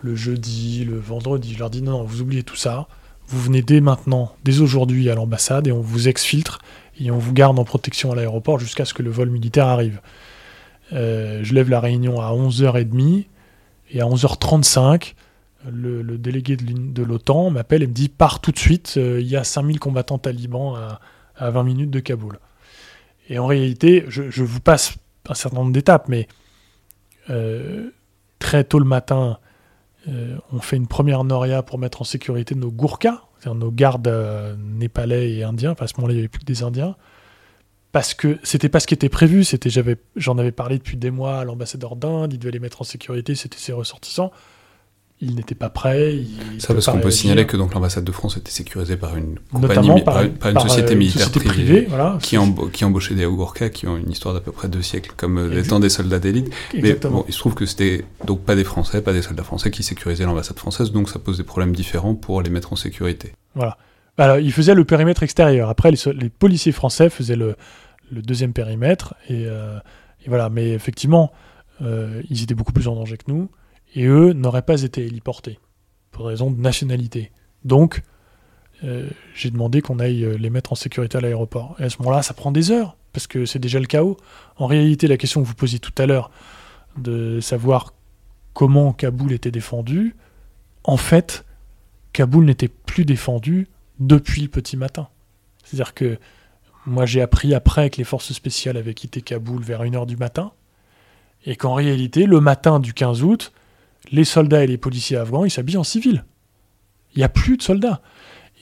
le jeudi, le vendredi. Je leur dis non, non, vous oubliez tout ça. Vous venez dès maintenant, dès aujourd'hui à l'ambassade et on vous exfiltre et on vous garde en protection à l'aéroport jusqu'à ce que le vol militaire arrive. Euh, je lève la réunion à 11h30 et à 11h35, le, délégué de l'OTAN m'appelle et me dit pars tout de suite, euh, il y a 5000 combattants talibans à, 20 minutes de Kaboul. Et en réalité, je, vous passe un certain nombre d'étapes, mais euh, très tôt le matin, on fait une première noria pour mettre en sécurité nos Gourkas, c'est-à-dire nos gardes népalais et indiens. À ce moment-là, il n'y avait plus que des Indiens. Parce que c'était pas ce qui était prévu. C'était, j'en avais parlé depuis des mois à l'ambassadeur d'Inde. Il devait les mettre en sécurité. C'était ses ressortissants il n'était pas prêt.
ça parce qu'on peut signaler que donc l'ambassade de France était sécurisée par une compagnie, par, une, société militaire privée, qui, qui, embauchait des Ougurkas qui ont une histoire d'à peu près deux siècles, comme étant des soldats d'élite. Mais bon, il se trouve que c'était donc pas des Français, pas des soldats français qui sécurisaient l'ambassade française, donc ça pose des problèmes différents pour les mettre en sécurité.
Voilà. Alors, ils faisaient le périmètre extérieur. Après, les, policiers français faisaient le, deuxième périmètre. Euh, et, voilà. Mais effectivement, euh, ils étaient beaucoup plus en danger que nous et eux n'auraient pas été héliportés, pour raison de nationalité. Donc, euh, j'ai demandé qu'on aille les mettre en sécurité à l'aéroport. Et à ce moment-là, ça prend des heures, parce que c'est déjà le chaos. En réalité, la question que vous posiez tout à l'heure, de savoir comment Kaboul était défendu, en fait, Kaboul n'était plus défendu depuis le petit matin. C'est-à-dire que moi, j'ai appris après que les forces spéciales avaient quitté Kaboul vers 1h du matin, Et qu'en réalité, le matin du 15 août, les soldats et les policiers afghans, ils s'habillent en civil. Il n'y a plus de soldats.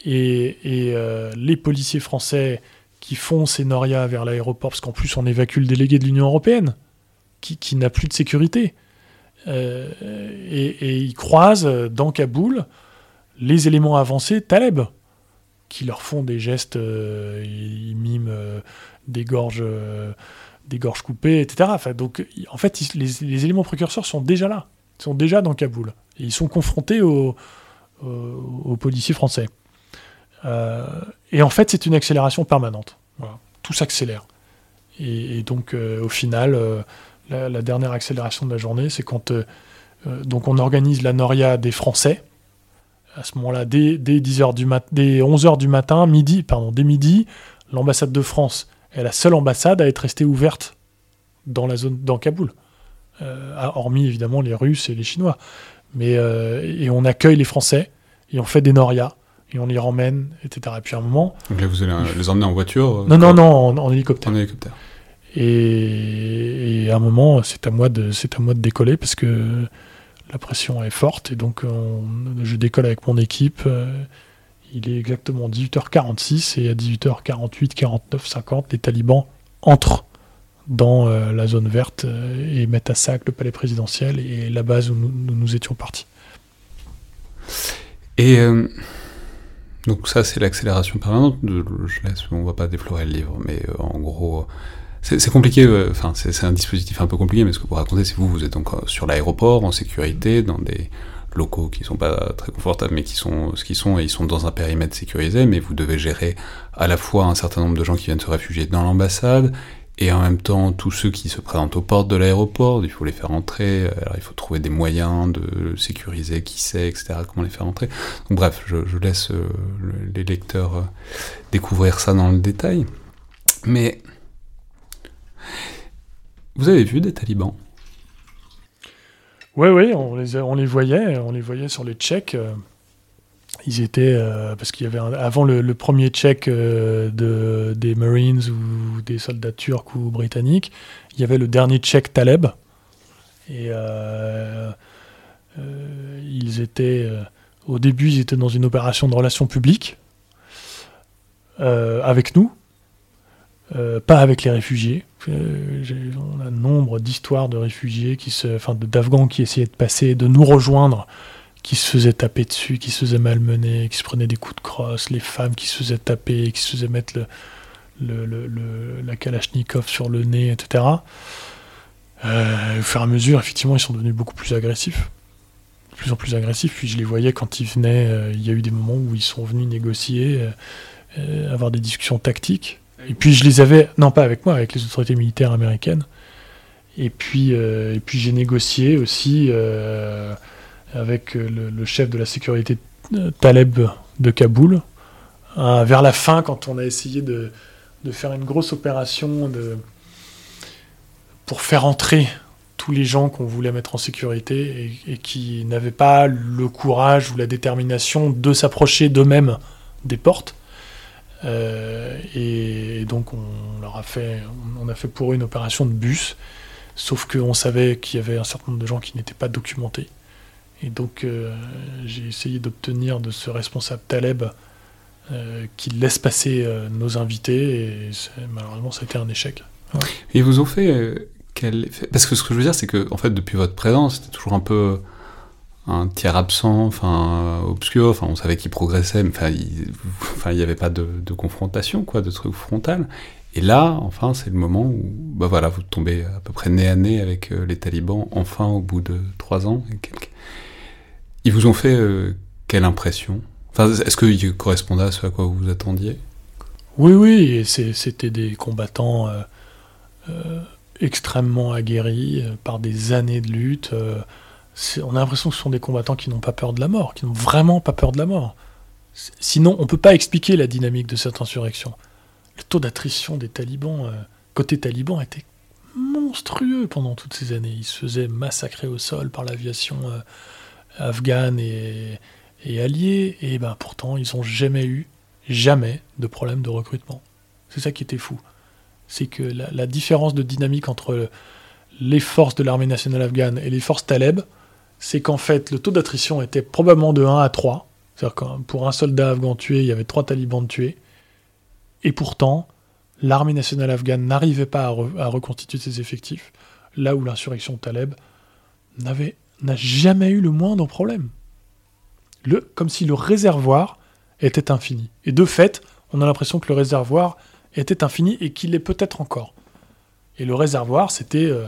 Et, euh, les policiers français qui font ces norias vers l'aéroport, parce qu'en plus on évacue le délégué de l'Union européenne, qui, n'a plus de sécurité. Euh, et, ils croisent dans Kaboul les éléments avancés Taleb, qui leur font des gestes, euh, ils miment des gorges des gorges coupées, etc. Donc, en fait, les, éléments précurseurs sont déjà là, ils sont déjà dans Kaboul. Ils sont confrontés aux, policiers français. Euh, et en fait, c'est une accélération permanente. Tout s'accélère. Et, donc, euh, au final, euh, la, dernière accélération de la journée, c'est quand donc on organise la Noria des Français. À ce moment-là, dès, 10 heures du mat dès 11h du matin, midi, pardon, dès midi, l'ambassade de France est la seule ambassade à être restée ouverte dans la zone, dans Kaboul. Euh, hormis évidemment les Russes et les Chinois. Mais, euh, et on accueille les Français, et on fait des norias, et on les ramène, etc. Et puis à un moment.
Donc là, vous allez les emmener en voiture
Non, non, non, en, hélicoptère.
En hélicoptère.
Et, à un moment, c'est à, moi de, à moi de décoller parce que la pression est forte, et donc je décolle avec mon équipe. Euh, il est exactement 18h46 et à 18h48, 49, 50, les talibans entrent dans euh, la zone verte euh, et mettent à sac le palais présidentiel et la base où nous, étions partis.
Et euh, donc ça c'est l'accélération permanente. Je laisse, on va pas déflorer le livre, mais en gros c'est compliqué. Enfin c'est un dispositif un peu compliqué, mais ce que vous racontez, c'est vous vous êtes donc sur l'aéroport en sécurité dans des locaux qui sont pas très confortables, mais qui sont ce qu'ils sont, et ils sont dans un périmètre sécurisé, mais vous devez gérer à la fois un certain nombre de gens qui viennent se réfugier dans l'ambassade, et en même temps tous ceux qui se présentent aux portes de l'aéroport, il faut les faire entrer, alors il faut trouver des moyens de sécuriser qui c'est, etc., comment les faire entrer. Bref, je, laisse euh, les lecteurs euh, découvrir ça dans le détail. Mais vous avez vu des talibans?
Oui, oui, on les, on les voyait, on les voyait sur les Tchèques. Euh, ils étaient euh, parce qu'il y avait avant le, premier check euh, de, des Marines ou des soldats turcs ou britanniques, il y avait le dernier check Taleb. Et ils étaient au début ils étaient dans une opération de relations publiques avec nous euh, pas avec les réfugiés. Euh, on a nombre d'histoires de réfugiés, qui se, enfin d'Afghans qui essayaient de passer, de nous rejoindre, qui se faisaient taper dessus, qui se faisaient malmener, qui se prenaient des coups de crosse, les femmes qui se faisaient taper, qui se faisaient mettre la Kalachnikov sur le nez, etc. Euh, au fur et à mesure, effectivement, ils sont devenus beaucoup plus agressifs. De plus en plus agressifs. Puis je les voyais quand ils venaient, il y a eu des moments où ils sont venus négocier, avoir des discussions tactiques. Et puis je les avais, non pas avec moi, avec les autorités militaires américaines. Et puis, euh, et puis j'ai négocié aussi euh, avec le, chef de la sécurité euh, Taleb de Kaboul. vers la fin, quand on a essayé de, faire une grosse opération de, pour faire entrer tous les gens qu'on voulait mettre en sécurité et qui n'avaient pas le courage ou la détermination de s'approcher d'eux-mêmes des portes. Euh, et, donc on leur a fait, on a fait pour eux une opération de bus, sauf qu'on savait qu'il y avait un certain nombre de gens qui n'étaient pas documentés. Et donc euh, j'ai essayé d'obtenir de ce responsable Taleb euh, qu'il laisse passer nos invités, et malheureusement ça a été un échec.
Ils vous ont fait Parce que ce que je veux dire, c'est que en fait depuis votre présence, c'était toujours un peu un tiers absent, enfin obscur, enfin on savait qu'il progressait, mais enfin il <laughs> n'y avait pas de, confrontation, quoi, de truc frontal. Et là, enfin, c'est le moment où, bah voilà, vous tombez à peu près nez à nez avec euh, les talibans, enfin au bout de trois ans. Et quelques... Ils vous ont fait euh, quelle impression? Enfin, est-ce qu'ils correspondaient à ce à quoi vous vous attendiez?
Oui, oui, c'était des combattants euh, extrêmement aguerris par des années de lutte on a l'impression que ce sont des combattants qui n'ont pas peur de la mort, qui n'ont vraiment pas peur de la mort. Sinon, on ne peut pas expliquer la dynamique de cette insurrection. Le taux d'attrition des talibans, euh, côté taliban, était monstrueux pendant toutes ces années. Ils se faisaient massacrer au sol par l'aviation euh, afghane et, alliée, et ben pourtant, ils n'ont jamais eu, jamais, de problème de recrutement. C'est ça qui était fou. C'est que la, différence de dynamique entre les forces de l'armée nationale afghane et les forces taleb, c'est qu'en fait, le taux d'attrition était probablement de 1 à 3. C'est-à-dire que pour un soldat afghan tué, il y avait 3 talibans tués. Et pourtant, l'armée nationale afghane n'arrivait pas à, reconstituer ses effectifs, là où l'insurrection taleb n'a jamais eu le moindre problème. Le, comme si le réservoir était infini. Et de fait, on a l'impression que le réservoir était infini et qu'il l'est peut-être encore. Et le réservoir, c'était euh,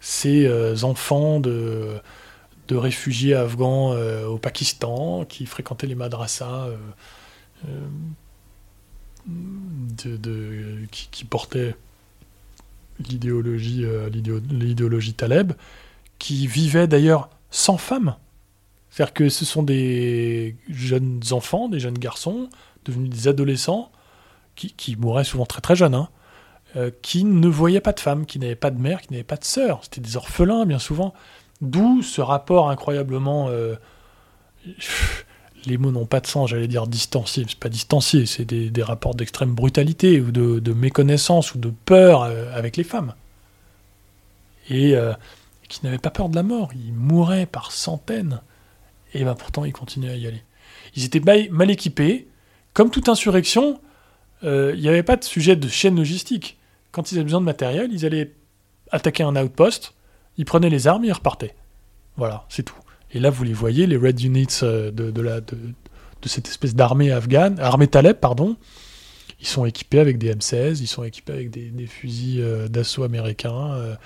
ces euh, enfants de, de, réfugiés afghans euh, au Pakistan qui fréquentaient les madrasas, de, qui, portaient l'idéologie l'idéologie taleb, qui vivaient d'ailleurs sans femmes. C'est-à-dire que ce sont des jeunes enfants, des jeunes garçons, devenus des adolescents, qui, mouraient souvent très très jeunes, hein, euh, qui ne voyaient pas de femmes, qui n'avaient pas de mère, qui n'avaient pas de sœur. C'était des orphelins, bien souvent. D'où ce rapport incroyablement. Euh, les mots n'ont pas de sens, j'allais dire distancié. C'est pas distancié, c'est des, rapports d'extrême brutalité ou de, méconnaissance ou de peur euh, avec les femmes. Et qui n'avaient pas peur de la mort. Ils mouraient par centaines. Et ben pourtant, ils continuaient à y aller. Ils étaient mal équipés. Comme toute insurrection, il n'y avait pas de sujet de chaîne logistique quand ils avaient besoin de matériel, ils allaient attaquer un outpost, ils prenaient les armes et ils repartaient. Voilà, c'est tout. Et là, vous les voyez, les Red Units euh, de, de, cette espèce d'armée afghane, armée Taleb, pardon, ils sont équipés avec des M16, ils sont équipés avec des, fusils euh, d'assaut américains, euh,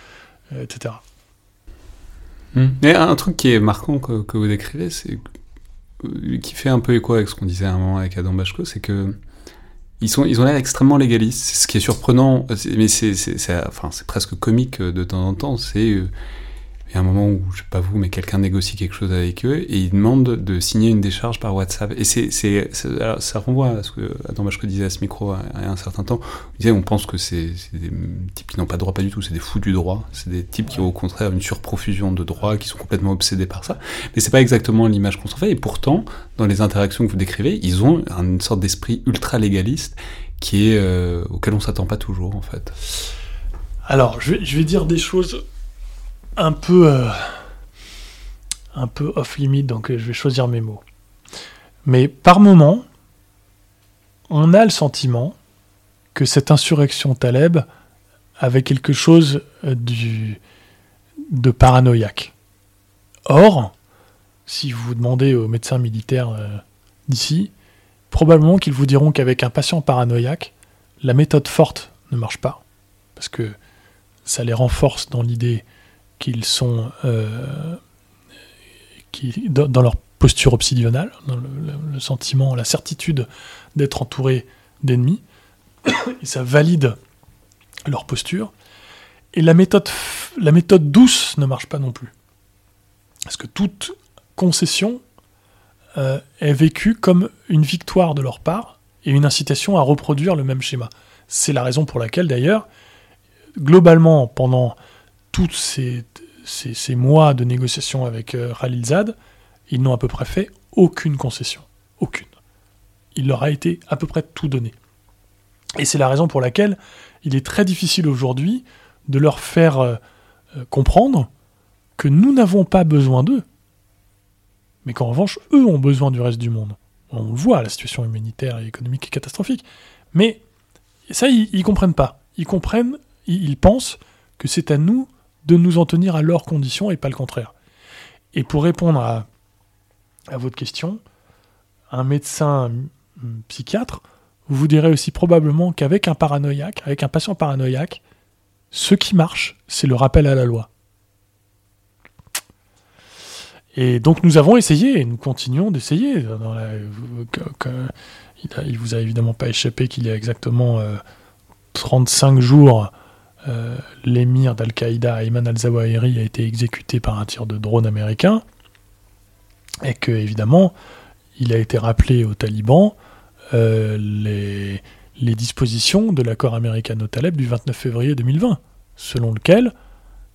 etc.
Hmm. Et un truc qui est marquant que, vous décrivez, c'est qui fait un peu écho avec ce qu'on disait à un moment avec Adam Bachko, c'est que ils, sont, ils ont l'air extrêmement légalistes. Ce qui est surprenant, mais c'est enfin, presque comique euh, de temps en temps, c'est euh, y a un moment où, je sais pas vous, mais quelqu'un négocie quelque chose avec eux et ils demandent de signer une décharge par WhatsApp. Et c'est, ça renvoie à ce que Adam Bachko disait à ce micro à, un certain temps. Il disait, on pense que c'est, des types qui n'ont pas de droit, pas du tout, c'est des fous du droit. C'est des types qui ont au contraire une surprofusion de droits, qui sont complètement obsédés par ça. Mais c'est pas exactement l'image qu'on s'en fait. Et pourtant, dans les interactions que vous décrivez, ils ont une sorte d'esprit ultra légaliste qui est, euh, auquel on s'attend pas toujours, en fait.
Alors, je vais dire des choses un peu, euh, un peu off limit, donc euh, je vais choisir mes mots. Mais par moment, on a le sentiment que cette insurrection Taleb avait quelque chose euh, du, de paranoïaque. Or, si vous demandez aux médecins militaires d'ici, probablement qu'ils vous diront qu'avec un patient paranoïaque, la méthode forte ne marche pas, parce que ça les renforce dans l'idée qu'ils sont euh, qui, dans, leur posture obsidionale, dans le, sentiment, la certitude d'être entouré d'ennemis, <coughs> et ça valide leur posture. Et la méthode, la méthode douce ne marche pas non plus. Parce que toute concession euh, est vécue comme une victoire de leur part et une incitation à reproduire le même schéma. C'est la raison pour laquelle, d'ailleurs, globalement, pendant tous ces, mois de négociations avec euh, Khalilzad, ils n'ont à peu près fait aucune concession. Aucune. Il leur a été à peu près tout donné. Et c'est la raison pour laquelle il est très difficile aujourd'hui de leur faire euh, euh, comprendre que nous n'avons pas besoin d'eux, mais qu'en revanche, eux ont besoin du reste du monde. On le voit, la situation humanitaire et économique est catastrophique. Mais ça, ils, ne comprennent pas. Ils comprennent, ils pensent que c'est à nous de nous en tenir à leurs conditions et pas le contraire. Et pour répondre à, votre question, un médecin psychiatre vous dirait aussi probablement qu'avec un paranoïaque, avec un patient paranoïaque, ce qui marche, c'est le rappel à la loi. Et donc nous avons essayé, et nous continuons d'essayer. Il ne vous a évidemment pas échappé qu'il y a exactement 35 euh, jours, euh, l'émir d'Al-Qaïda, Ayman al-Zawahiri, a été exécuté par un tir de drone américain, et que, évidemment, il a été rappelé aux talibans euh, les, dispositions de l'accord américano-taleb du 29 février 2020, selon, lequel,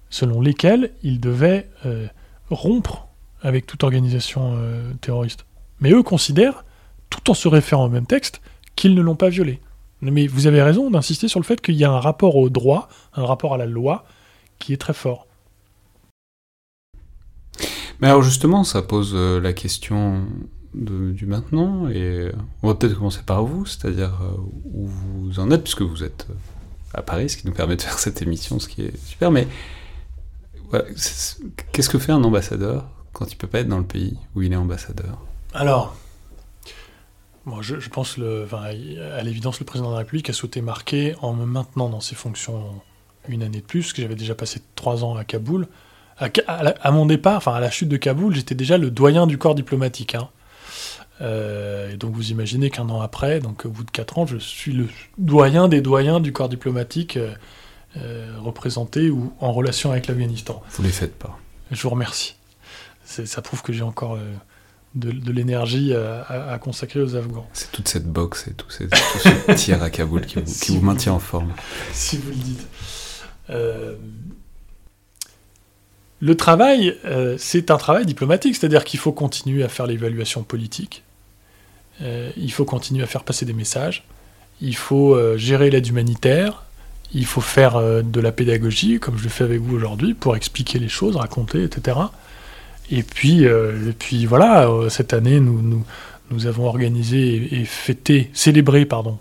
selon lesquelles il devait euh, rompre avec toute organisation terroriste. Mais eux considèrent, tout en se référant au même texte, qu'ils ne l'ont pas violé. Mais vous avez raison d'insister sur le fait qu'il y a un rapport au droit, un rapport à la loi, qui est très fort.
Mais alors justement, ça pose euh, la question de- du maintenant, et on va peut-être commencer par vous, c'est-à-dire euh, où vous en êtes, puisque vous êtes euh, à Paris, ce qui nous permet de <laughs> faire cette émission, ce qui est super, mais qu'est-ce que fait un ambassadeur quand il peut pas être dans le pays où il est ambassadeur?
Alors, bon, je, je pense, le, enfin, à l'évidence, le président de la République a souhaité marquer en me maintenant dans ses fonctions une année de plus, parce que j'avais déjà passé trois ans à Kaboul. À, mon départ, enfin à la chute de Kaboul, j'étais déjà le doyen du corps diplomatique. hein. Euh, et donc vous imaginez qu'un an après, donc au bout de quatre ans, je suis le doyen des doyens du corps diplomatique euh, euh, représenté ou en relation avec l'Afghanistan.
Vous les faites pas.
Je vous remercie. Ça prouve que j'ai encore euh, de, de l'énergie à, à- à consacrer aux Afghans.
C'est toute cette boxe et tout, ces- tout ce <laughs> tir à Kaboul qui vous, qui
Si
vous
vous-
maintient en forme.
si vous le dites. Euh, le travail, euh, c'est un travail diplomatique, c'est-à-dire qu'il faut continuer à faire l'évaluation politique, euh, il faut continuer à faire passer des messages, il faut gérer l'aide humanitaire, il faut faire de la pédagogie, comme je le fais avec vous aujourd'hui, pour expliquer les choses, raconter, etc. Et puis, euh, et puis voilà, euh, cette année, nous, nous, avons organisé et, fêté, célébré, pardon,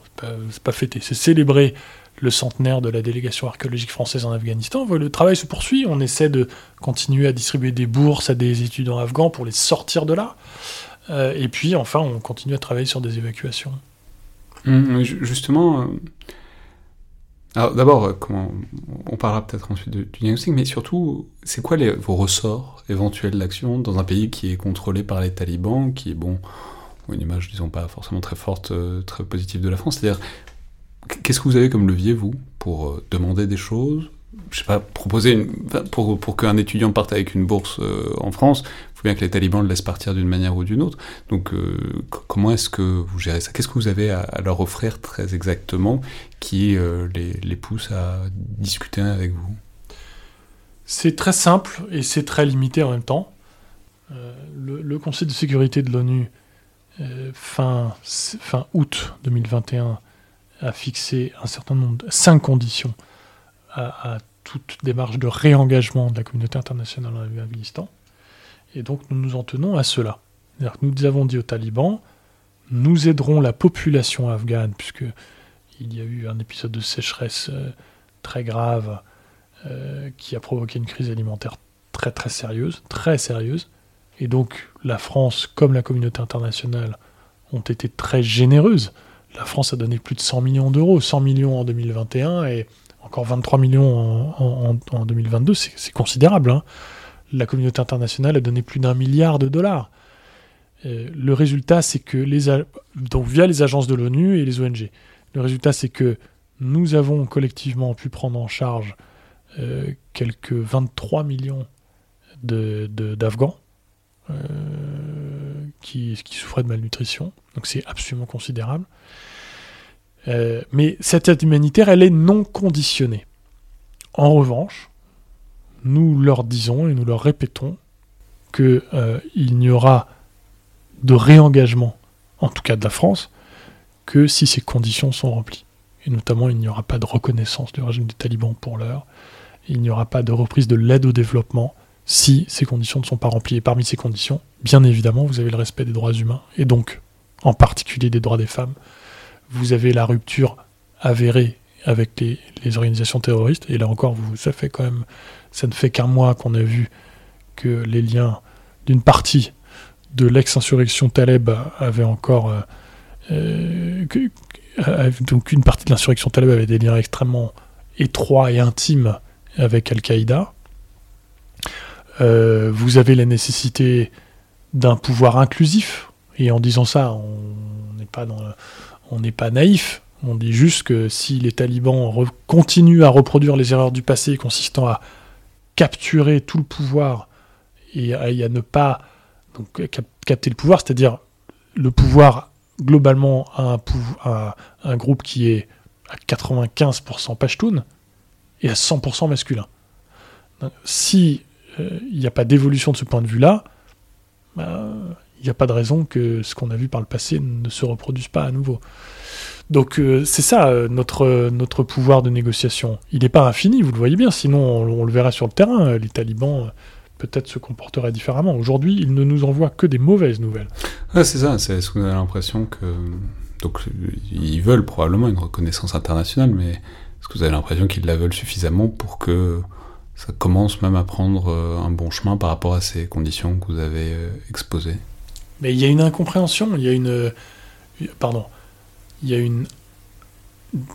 c'est pas, fêté, c'est célébré le centenaire de la délégation archéologique française en Afghanistan. Le travail se poursuit, on essaie de continuer à distribuer des bourses à des étudiants afghans pour les sortir de là. Euh, et puis enfin, on continue à travailler sur des évacuations.
Hum, justement, alors d'abord, euh, on parlera peut-être ensuite de- du diagnostic, mais surtout, c'est quoi les, vos ressorts éventuels d'action dans un pays qui est contrôlé par les talibans, qui est bon, une image, disons pas forcément très forte, euh, très positive de la France? C'est-à-dire, qu'est-ce que vous avez comme levier vous pour euh, demander des choses? Je sais pas, proposer pour pour qu'un étudiant parte avec une bourse en France, faut bien que les talibans le laissent partir d'une manière ou d'une autre. Donc, euh, comment est-ce que vous gérez ça? Qu'est-ce que vous avez à, leur offrir très exactement qui euh, les, pousse à discuter avec vous?
C'est très simple et c'est très limité en même temps. Euh, le, Conseil de sécurité de l'ONU, fin, août 2021, a fixé un certain nombre de cinq conditions à toute démarche de réengagement de la communauté internationale en Afghanistan. Et donc nous nous en tenons à cela. Nous avons dit aux talibans, nous aiderons la population afghane, puisque il y a eu un épisode de sécheresse euh, très grave euh, qui a provoqué une crise alimentaire très très sérieuse, très sérieuse. Et donc la France, comme la communauté internationale, ont été très généreuses. La France a donné plus de 100 millions d'euros, 100 millions en 2021 et encore 23 millions en, en- en 2022, c'est c'est considérable. hein. La communauté internationale a donné plus d'un milliard de dollars. Euh, le résultat, c'est que les donc via les agences de l'ONU et les ONG. Le résultat, c'est que nous avons collectivement pu prendre en charge euh, quelques 23 millions de- de- d'Afghans euh, qui, souffraient de malnutrition. Donc c'est absolument considérable. Mais cette aide humanitaire, elle est non conditionnée. En revanche, nous leur disons et nous leur répétons qu'il n'y aura de réengagement, en tout cas de la France, que si ces conditions sont remplies. Et notamment, il n'y aura pas de reconnaissance du régime des talibans pour l'heure. Il n'y aura pas de reprise de l'aide au développement si ces conditions ne sont pas remplies. Et parmi ces conditions, bien évidemment, vous avez le respect des droits humains, et donc en particulier des droits des femmes. Vous avez la rupture avérée avec les, les organisations terroristes, et là encore, vous, ça fait quand même, ça ne fait qu'un mois qu'on a vu que les liens d'une partie de l'ex-insurrection Taleb avaient encore, euh, euh, donc une partie de l'insurrection Taleb avait des liens extrêmement étroits et intimes avec Al-Qaïda. Euh, vous avez la nécessité d'un pouvoir inclusif, et en disant ça, on n'est pas pas naïf. On dit juste que si les talibans continuent à reproduire les erreurs du passé consistant à capturer tout le pouvoir et à, ne pas donc, cap- capter le pouvoir, c'est-à-dire le pouvoir globalement à un, pouv- à un groupe qui est à 95% Pashtun et à 100% masculin. Si euh, il n'y a pas d'évolution de ce point de vue-là, ben, il n'y a pas de raison que ce qu'on a vu par le passé ne se reproduise pas à nouveau. Donc euh, c'est ça euh, notre, euh, notre pouvoir de négociation. Il n'est pas infini, vous le voyez bien, sinon on, on le verra sur le terrain. Les talibans peut-être se comporterait différemment. Aujourd'hui, il ne nous envoie que des mauvaises nouvelles.
Ouais, c'est ça. C'est ce qu'on a l'impression que donc ils veulent probablement une reconnaissance internationale, mais est-ce que vous avez l'impression qu'ils la veulent suffisamment pour que ça commence même à prendre un bon chemin par rapport à ces conditions que vous avez exposées?
Mais il y a une incompréhension, il y a une pardon, il y a une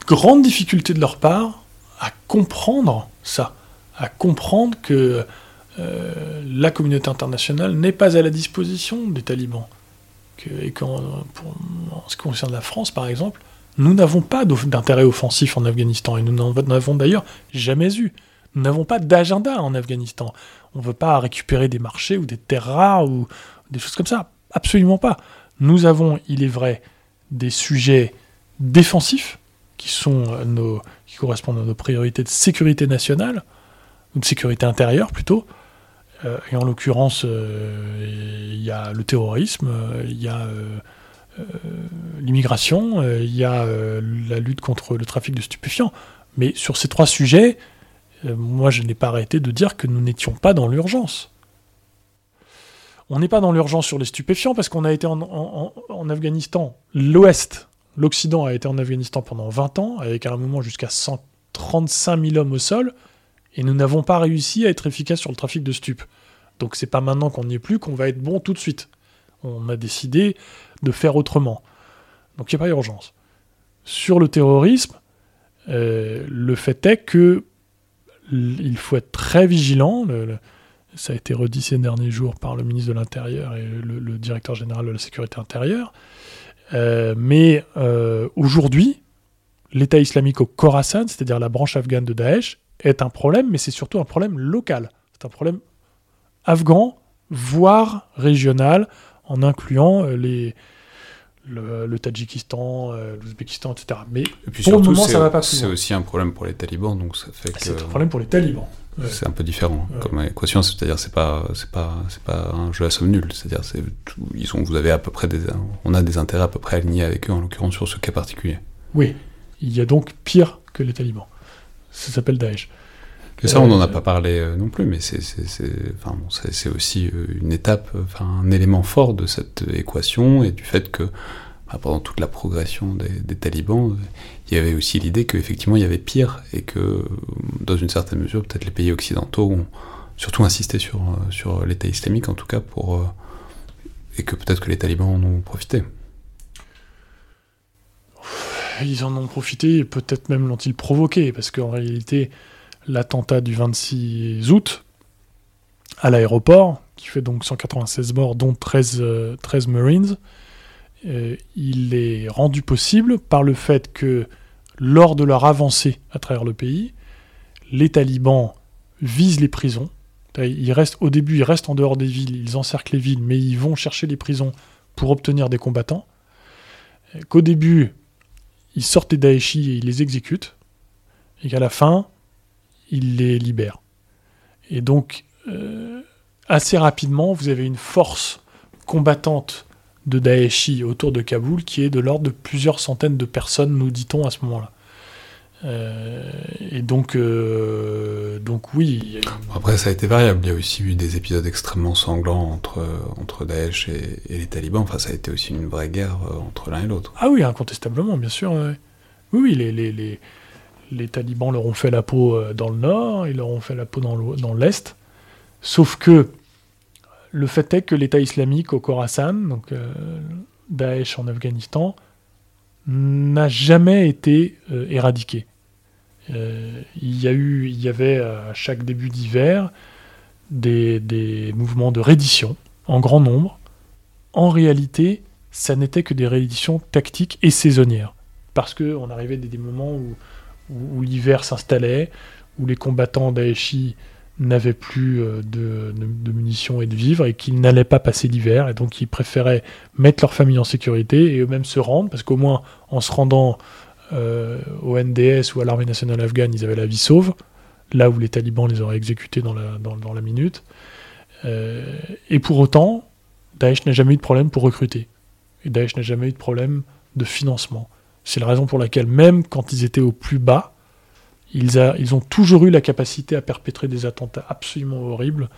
grande difficulté de leur part à comprendre ça, à comprendre que la communauté internationale n'est pas à la disposition des talibans et qu'en en ce qui concerne la France, par exemple, nous n'avons pas d'intérêt offensif en Afghanistan, et nous n'en avons d'ailleurs jamais eu. Nous n'avons pas d'agenda en Afghanistan. On ne veut pas récupérer des marchés ou des terres rares ou des choses comme ça. Absolument pas. Nous avons, il est vrai, des sujets défensifs qui, sont nos, qui correspondent à nos priorités de sécurité nationale, ou de sécurité intérieure plutôt, euh, et en l'occurrence, euh, il y a le terrorisme, euh, il y a l'immigration, il y a la lutte contre le trafic de stupéfiants. Mais sur ces trois sujets, moi je n'ai pas arrêté de dire que nous n'étions pas dans l'urgence. On n'est pas dans l'urgence sur les stupéfiants parce qu'on a été en, Afghanistan, l'Ouest, l'Occident a été en Afghanistan pendant 20 ans, avec à un moment jusqu'à 135 000 hommes au sol, et nous n'avons pas réussi à être efficace sur le trafic de stupes. Donc c'est pas maintenant qu'on n'y est plus qu'on va être bon tout de suite. On a décidé de faire autrement. Donc il n'y a pas d'urgence. Sur le terrorisme, euh, le fait est que il faut être très vigilant. Ça a été redit ces derniers jours par le ministre de l'Intérieur et le, directeur général de la sécurité intérieure. Euh, mais euh, aujourd'hui, l'État islamique au Khorasan, c'est-à-dire la branche afghane de Daesh, est un problème, mais c'est surtout un problème local. C'est un problème afghan, voire régional, en incluant euh, les, le, Tadjikistan, euh, l'Ouzbékistan, etc. Mais pour le moment, ça va pas
C'est aussi un problème pour les talibans, donc ça fait que...
C'est un problème pour les talibans.
C'est un peu différent comme équation, c'est-à-dire c'est pas c'est pas c'est pas un jeu à somme nulle, c'est-à-dire c'est ils sont vous avez à peu près des on a des intérêts à peu près alignés avec eux en l'occurrence sur ce cas particulier.
Oui, il y a donc pire que les talibans ça s'appelle Daesh.
Et ça, on n'en a euh, pas parlé euh, non plus, mais c'est enfin, bon, aussi euh, une étape, enfin, un élément fort de cette équation et du fait que bah, pendant toute la progression des, talibans, il y avait aussi l'idée qu'effectivement il y avait pire et que dans une certaine mesure, peut-être les pays occidentaux ont surtout insisté sur, sur l'État islamique en tout cas pour et que peut-être que les talibans en ont profité.
Ils en ont profité et peut-être même l'ont-ils provoqué, parce qu'en réalité, l'attentat du 26 août à l'aéroport, qui fait donc 196 morts, dont 13, 13 euh, Marines, euh, il est rendu possible par le fait que lors de leur avancée à travers le pays, les talibans visent les prisons. Ils restent, au début, ils restent en dehors des villes, ils encerclent les villes, mais ils vont chercher les prisons pour obtenir des combattants. Qu'au début, ils sortent les Daeshi et ils les exécutent, et qu'à la fin, ils les libèrent. Et donc, euh, assez rapidement, vous avez une force combattante de Daeshi autour de Kaboul qui est de l'ordre de plusieurs centaines de personnes, nous dit-on à ce moment-là. Euh, et donc, euh, donc oui.
Après, ça a été variable. Il y a aussi eu des épisodes extrêmement sanglants entre, entre Daesh et, les talibans. Enfin, ça a été aussi une vraie guerre euh, entre l'un et l'autre.
Ah oui, incontestablement, bien sûr. Oui, oui, les, les, les, les, talibans leur ont fait la peau dans le nord, ils leur ont fait la peau dans l'est. Sauf que le fait est que l'État islamique au Khorasan, donc Daesh en Afghanistan, n'a jamais été éradiqué. Euh, il, y a eu, il y avait à chaque début d'hiver des, mouvements de reddition en grand nombre. En réalité, ça n'était que des redditions tactiques et saisonnières. Parce qu'on arrivait des, moments où, où, l'hiver s'installait, où les combattants d'Aeshi n'avaient plus euh, de, de, munitions et de vivres et qu'ils n'allaient pas passer l'hiver et donc ils préféraient mettre leur famille en sécurité et eux-mêmes se rendre parce qu'au moins en se rendant euh, au NDS ou à l'armée nationale afghane, ils avaient la vie sauve, là où les talibans les auraient exécutés dans la, dans, la minute. Euh, et pour autant, Daesh n'a jamais eu de problème pour recruter. Et Daesh n'a jamais eu de problème de financement. C'est la raison pour laquelle, même quand ils étaient au plus bas, ils, ont toujours eu la capacité à perpétrer des attentats absolument horribles,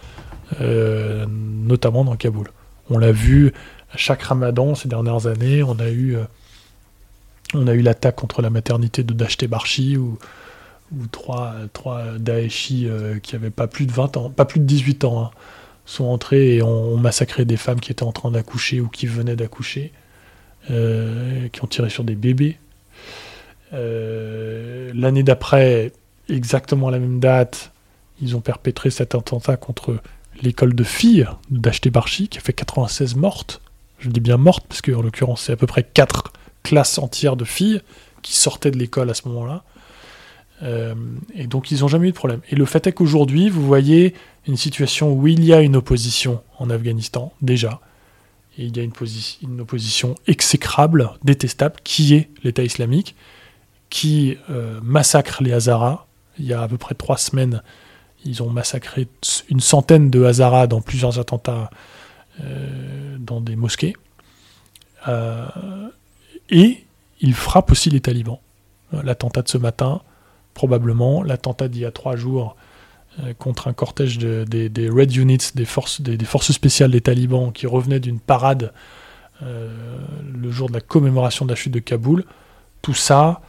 euh, notamment dans Kaboul. On l'a vu à chaque ramadan ces dernières années, on a eu, on a eu l'attaque contre la maternité de Dashté Barchi, où, trois, trois euh, qui n'avaient pas plus de 20 ans, pas plus de 18 ans, hein, sont entrés et ont, massacré des femmes qui étaient en train d'accoucher ou qui venaient d'accoucher, qui ont tiré sur des bébés. Euh, l'année d'après, exactement à la même date, ils ont perpétré cet attentat contre l'école de filles d'Acheté Barchi, qui a fait 96 mortes. Je dis bien mortes, parce qu'en l'occurrence, c'est à peu près 4 classes entières de filles qui sortaient de l'école à ce moment-là. Euh, et donc, ils n'ont jamais eu de problème. Et le fait est qu'aujourd'hui, vous voyez une situation où il y a une opposition en Afghanistan, déjà. Et il y a une, opposition exécrable, détestable, qui est l'État islamique qui euh, massacrent les Hazaras. Il y a à peu près trois semaines, ils ont massacré une centaine de Hazaras dans plusieurs attentats euh, dans des mosquées. Euh, et ils frappent aussi les talibans. L'attentat de ce matin, probablement, l'attentat d'il y a trois jours contre un cortège de, des, Red Units, des forces, des, forces spéciales des talibans qui revenaient d'une parade le jour de la commémoration de la chute de Kaboul. Tout ça,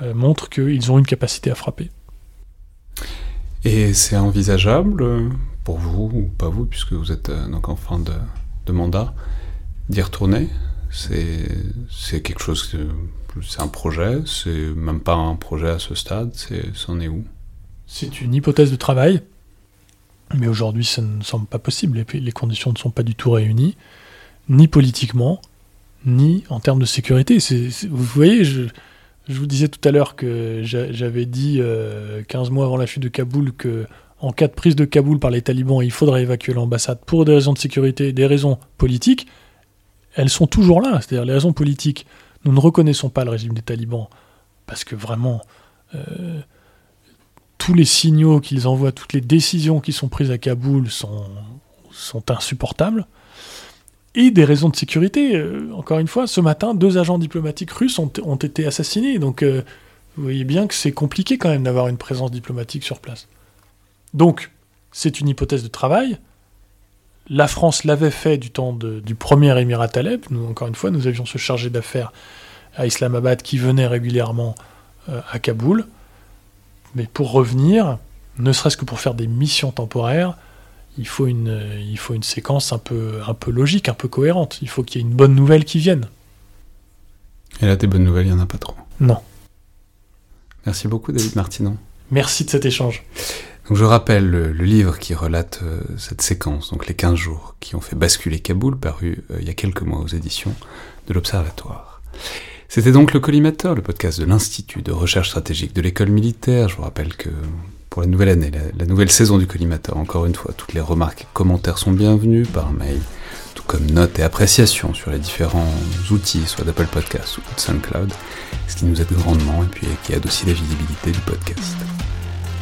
euh, montrent qu'ils ont une capacité à frapper.
Et c'est envisageable euh, pour vous, ou pas vous, puisque vous êtes euh, donc en fin de, mandat, d'y retourner? C'est quelque chose, c'est un projet, c'est même pas un projet à ce stade, c'en est où
C'est une hypothèse de travail, mais aujourd'hui ça ne semble pas possible, les conditions ne sont pas du tout réunies, ni politiquement, ni en termes de sécurité. vous voyez, je, vous disais tout à l'heure que j'avais dit 15 euh, mois avant la chute de Kaboul que en cas de prise de Kaboul par les talibans, il faudrait évacuer l'ambassade pour des raisons de sécurité, des raisons politiques. Elles sont toujours là, c'est-à-dire les raisons politiques. Nous ne reconnaissons pas le régime des talibans parce que vraiment euh, tous les signaux qu'ils envoient, toutes les décisions qui sont prises à Kaboul sont, insupportables et des raisons de sécurité. Euh, encore une fois, ce matin, deux agents diplomatiques russes ont, été assassinés. Donc, euh, vous voyez bien que c'est compliqué quand même d'avoir une présence diplomatique sur place. Donc, c'est une hypothèse de travail. La France l'avait fait du temps du premier émirat Taleb. Nous, encore une fois, nous avions ce chargé d'affaires à Islamabad qui venait régulièrement euh, à Kaboul. Mais pour revenir, ne serait-ce que pour faire des missions temporaires, il faut une, il faut une séquence un peu, un peu logique, un peu cohérente. Il faut qu'il y ait une bonne nouvelle qui vienne.
Et là, des bonnes nouvelles, il n'y en a pas trop.
Non.
Merci beaucoup, David Martinon.
Merci de cet échange.
Donc, je rappelle le, livre qui relate euh, cette séquence, donc les 15 jours qui ont fait basculer Kaboul, paru euh, il y a quelques mois aux éditions de l'Observatoire. C'était donc le Collimateur, le podcast de l'Institut de recherche stratégique de l'école militaire. Je vous rappelle que pour la nouvelle année, la, nouvelle saison du collimateur. Encore une fois, toutes les remarques et commentaires sont bienvenus par mail, tout comme notes et appréciations sur les différents outils, soit d'Apple Podcast ou de SoundCloud, ce qui nous aide grandement et puis qui aide aussi la visibilité du podcast.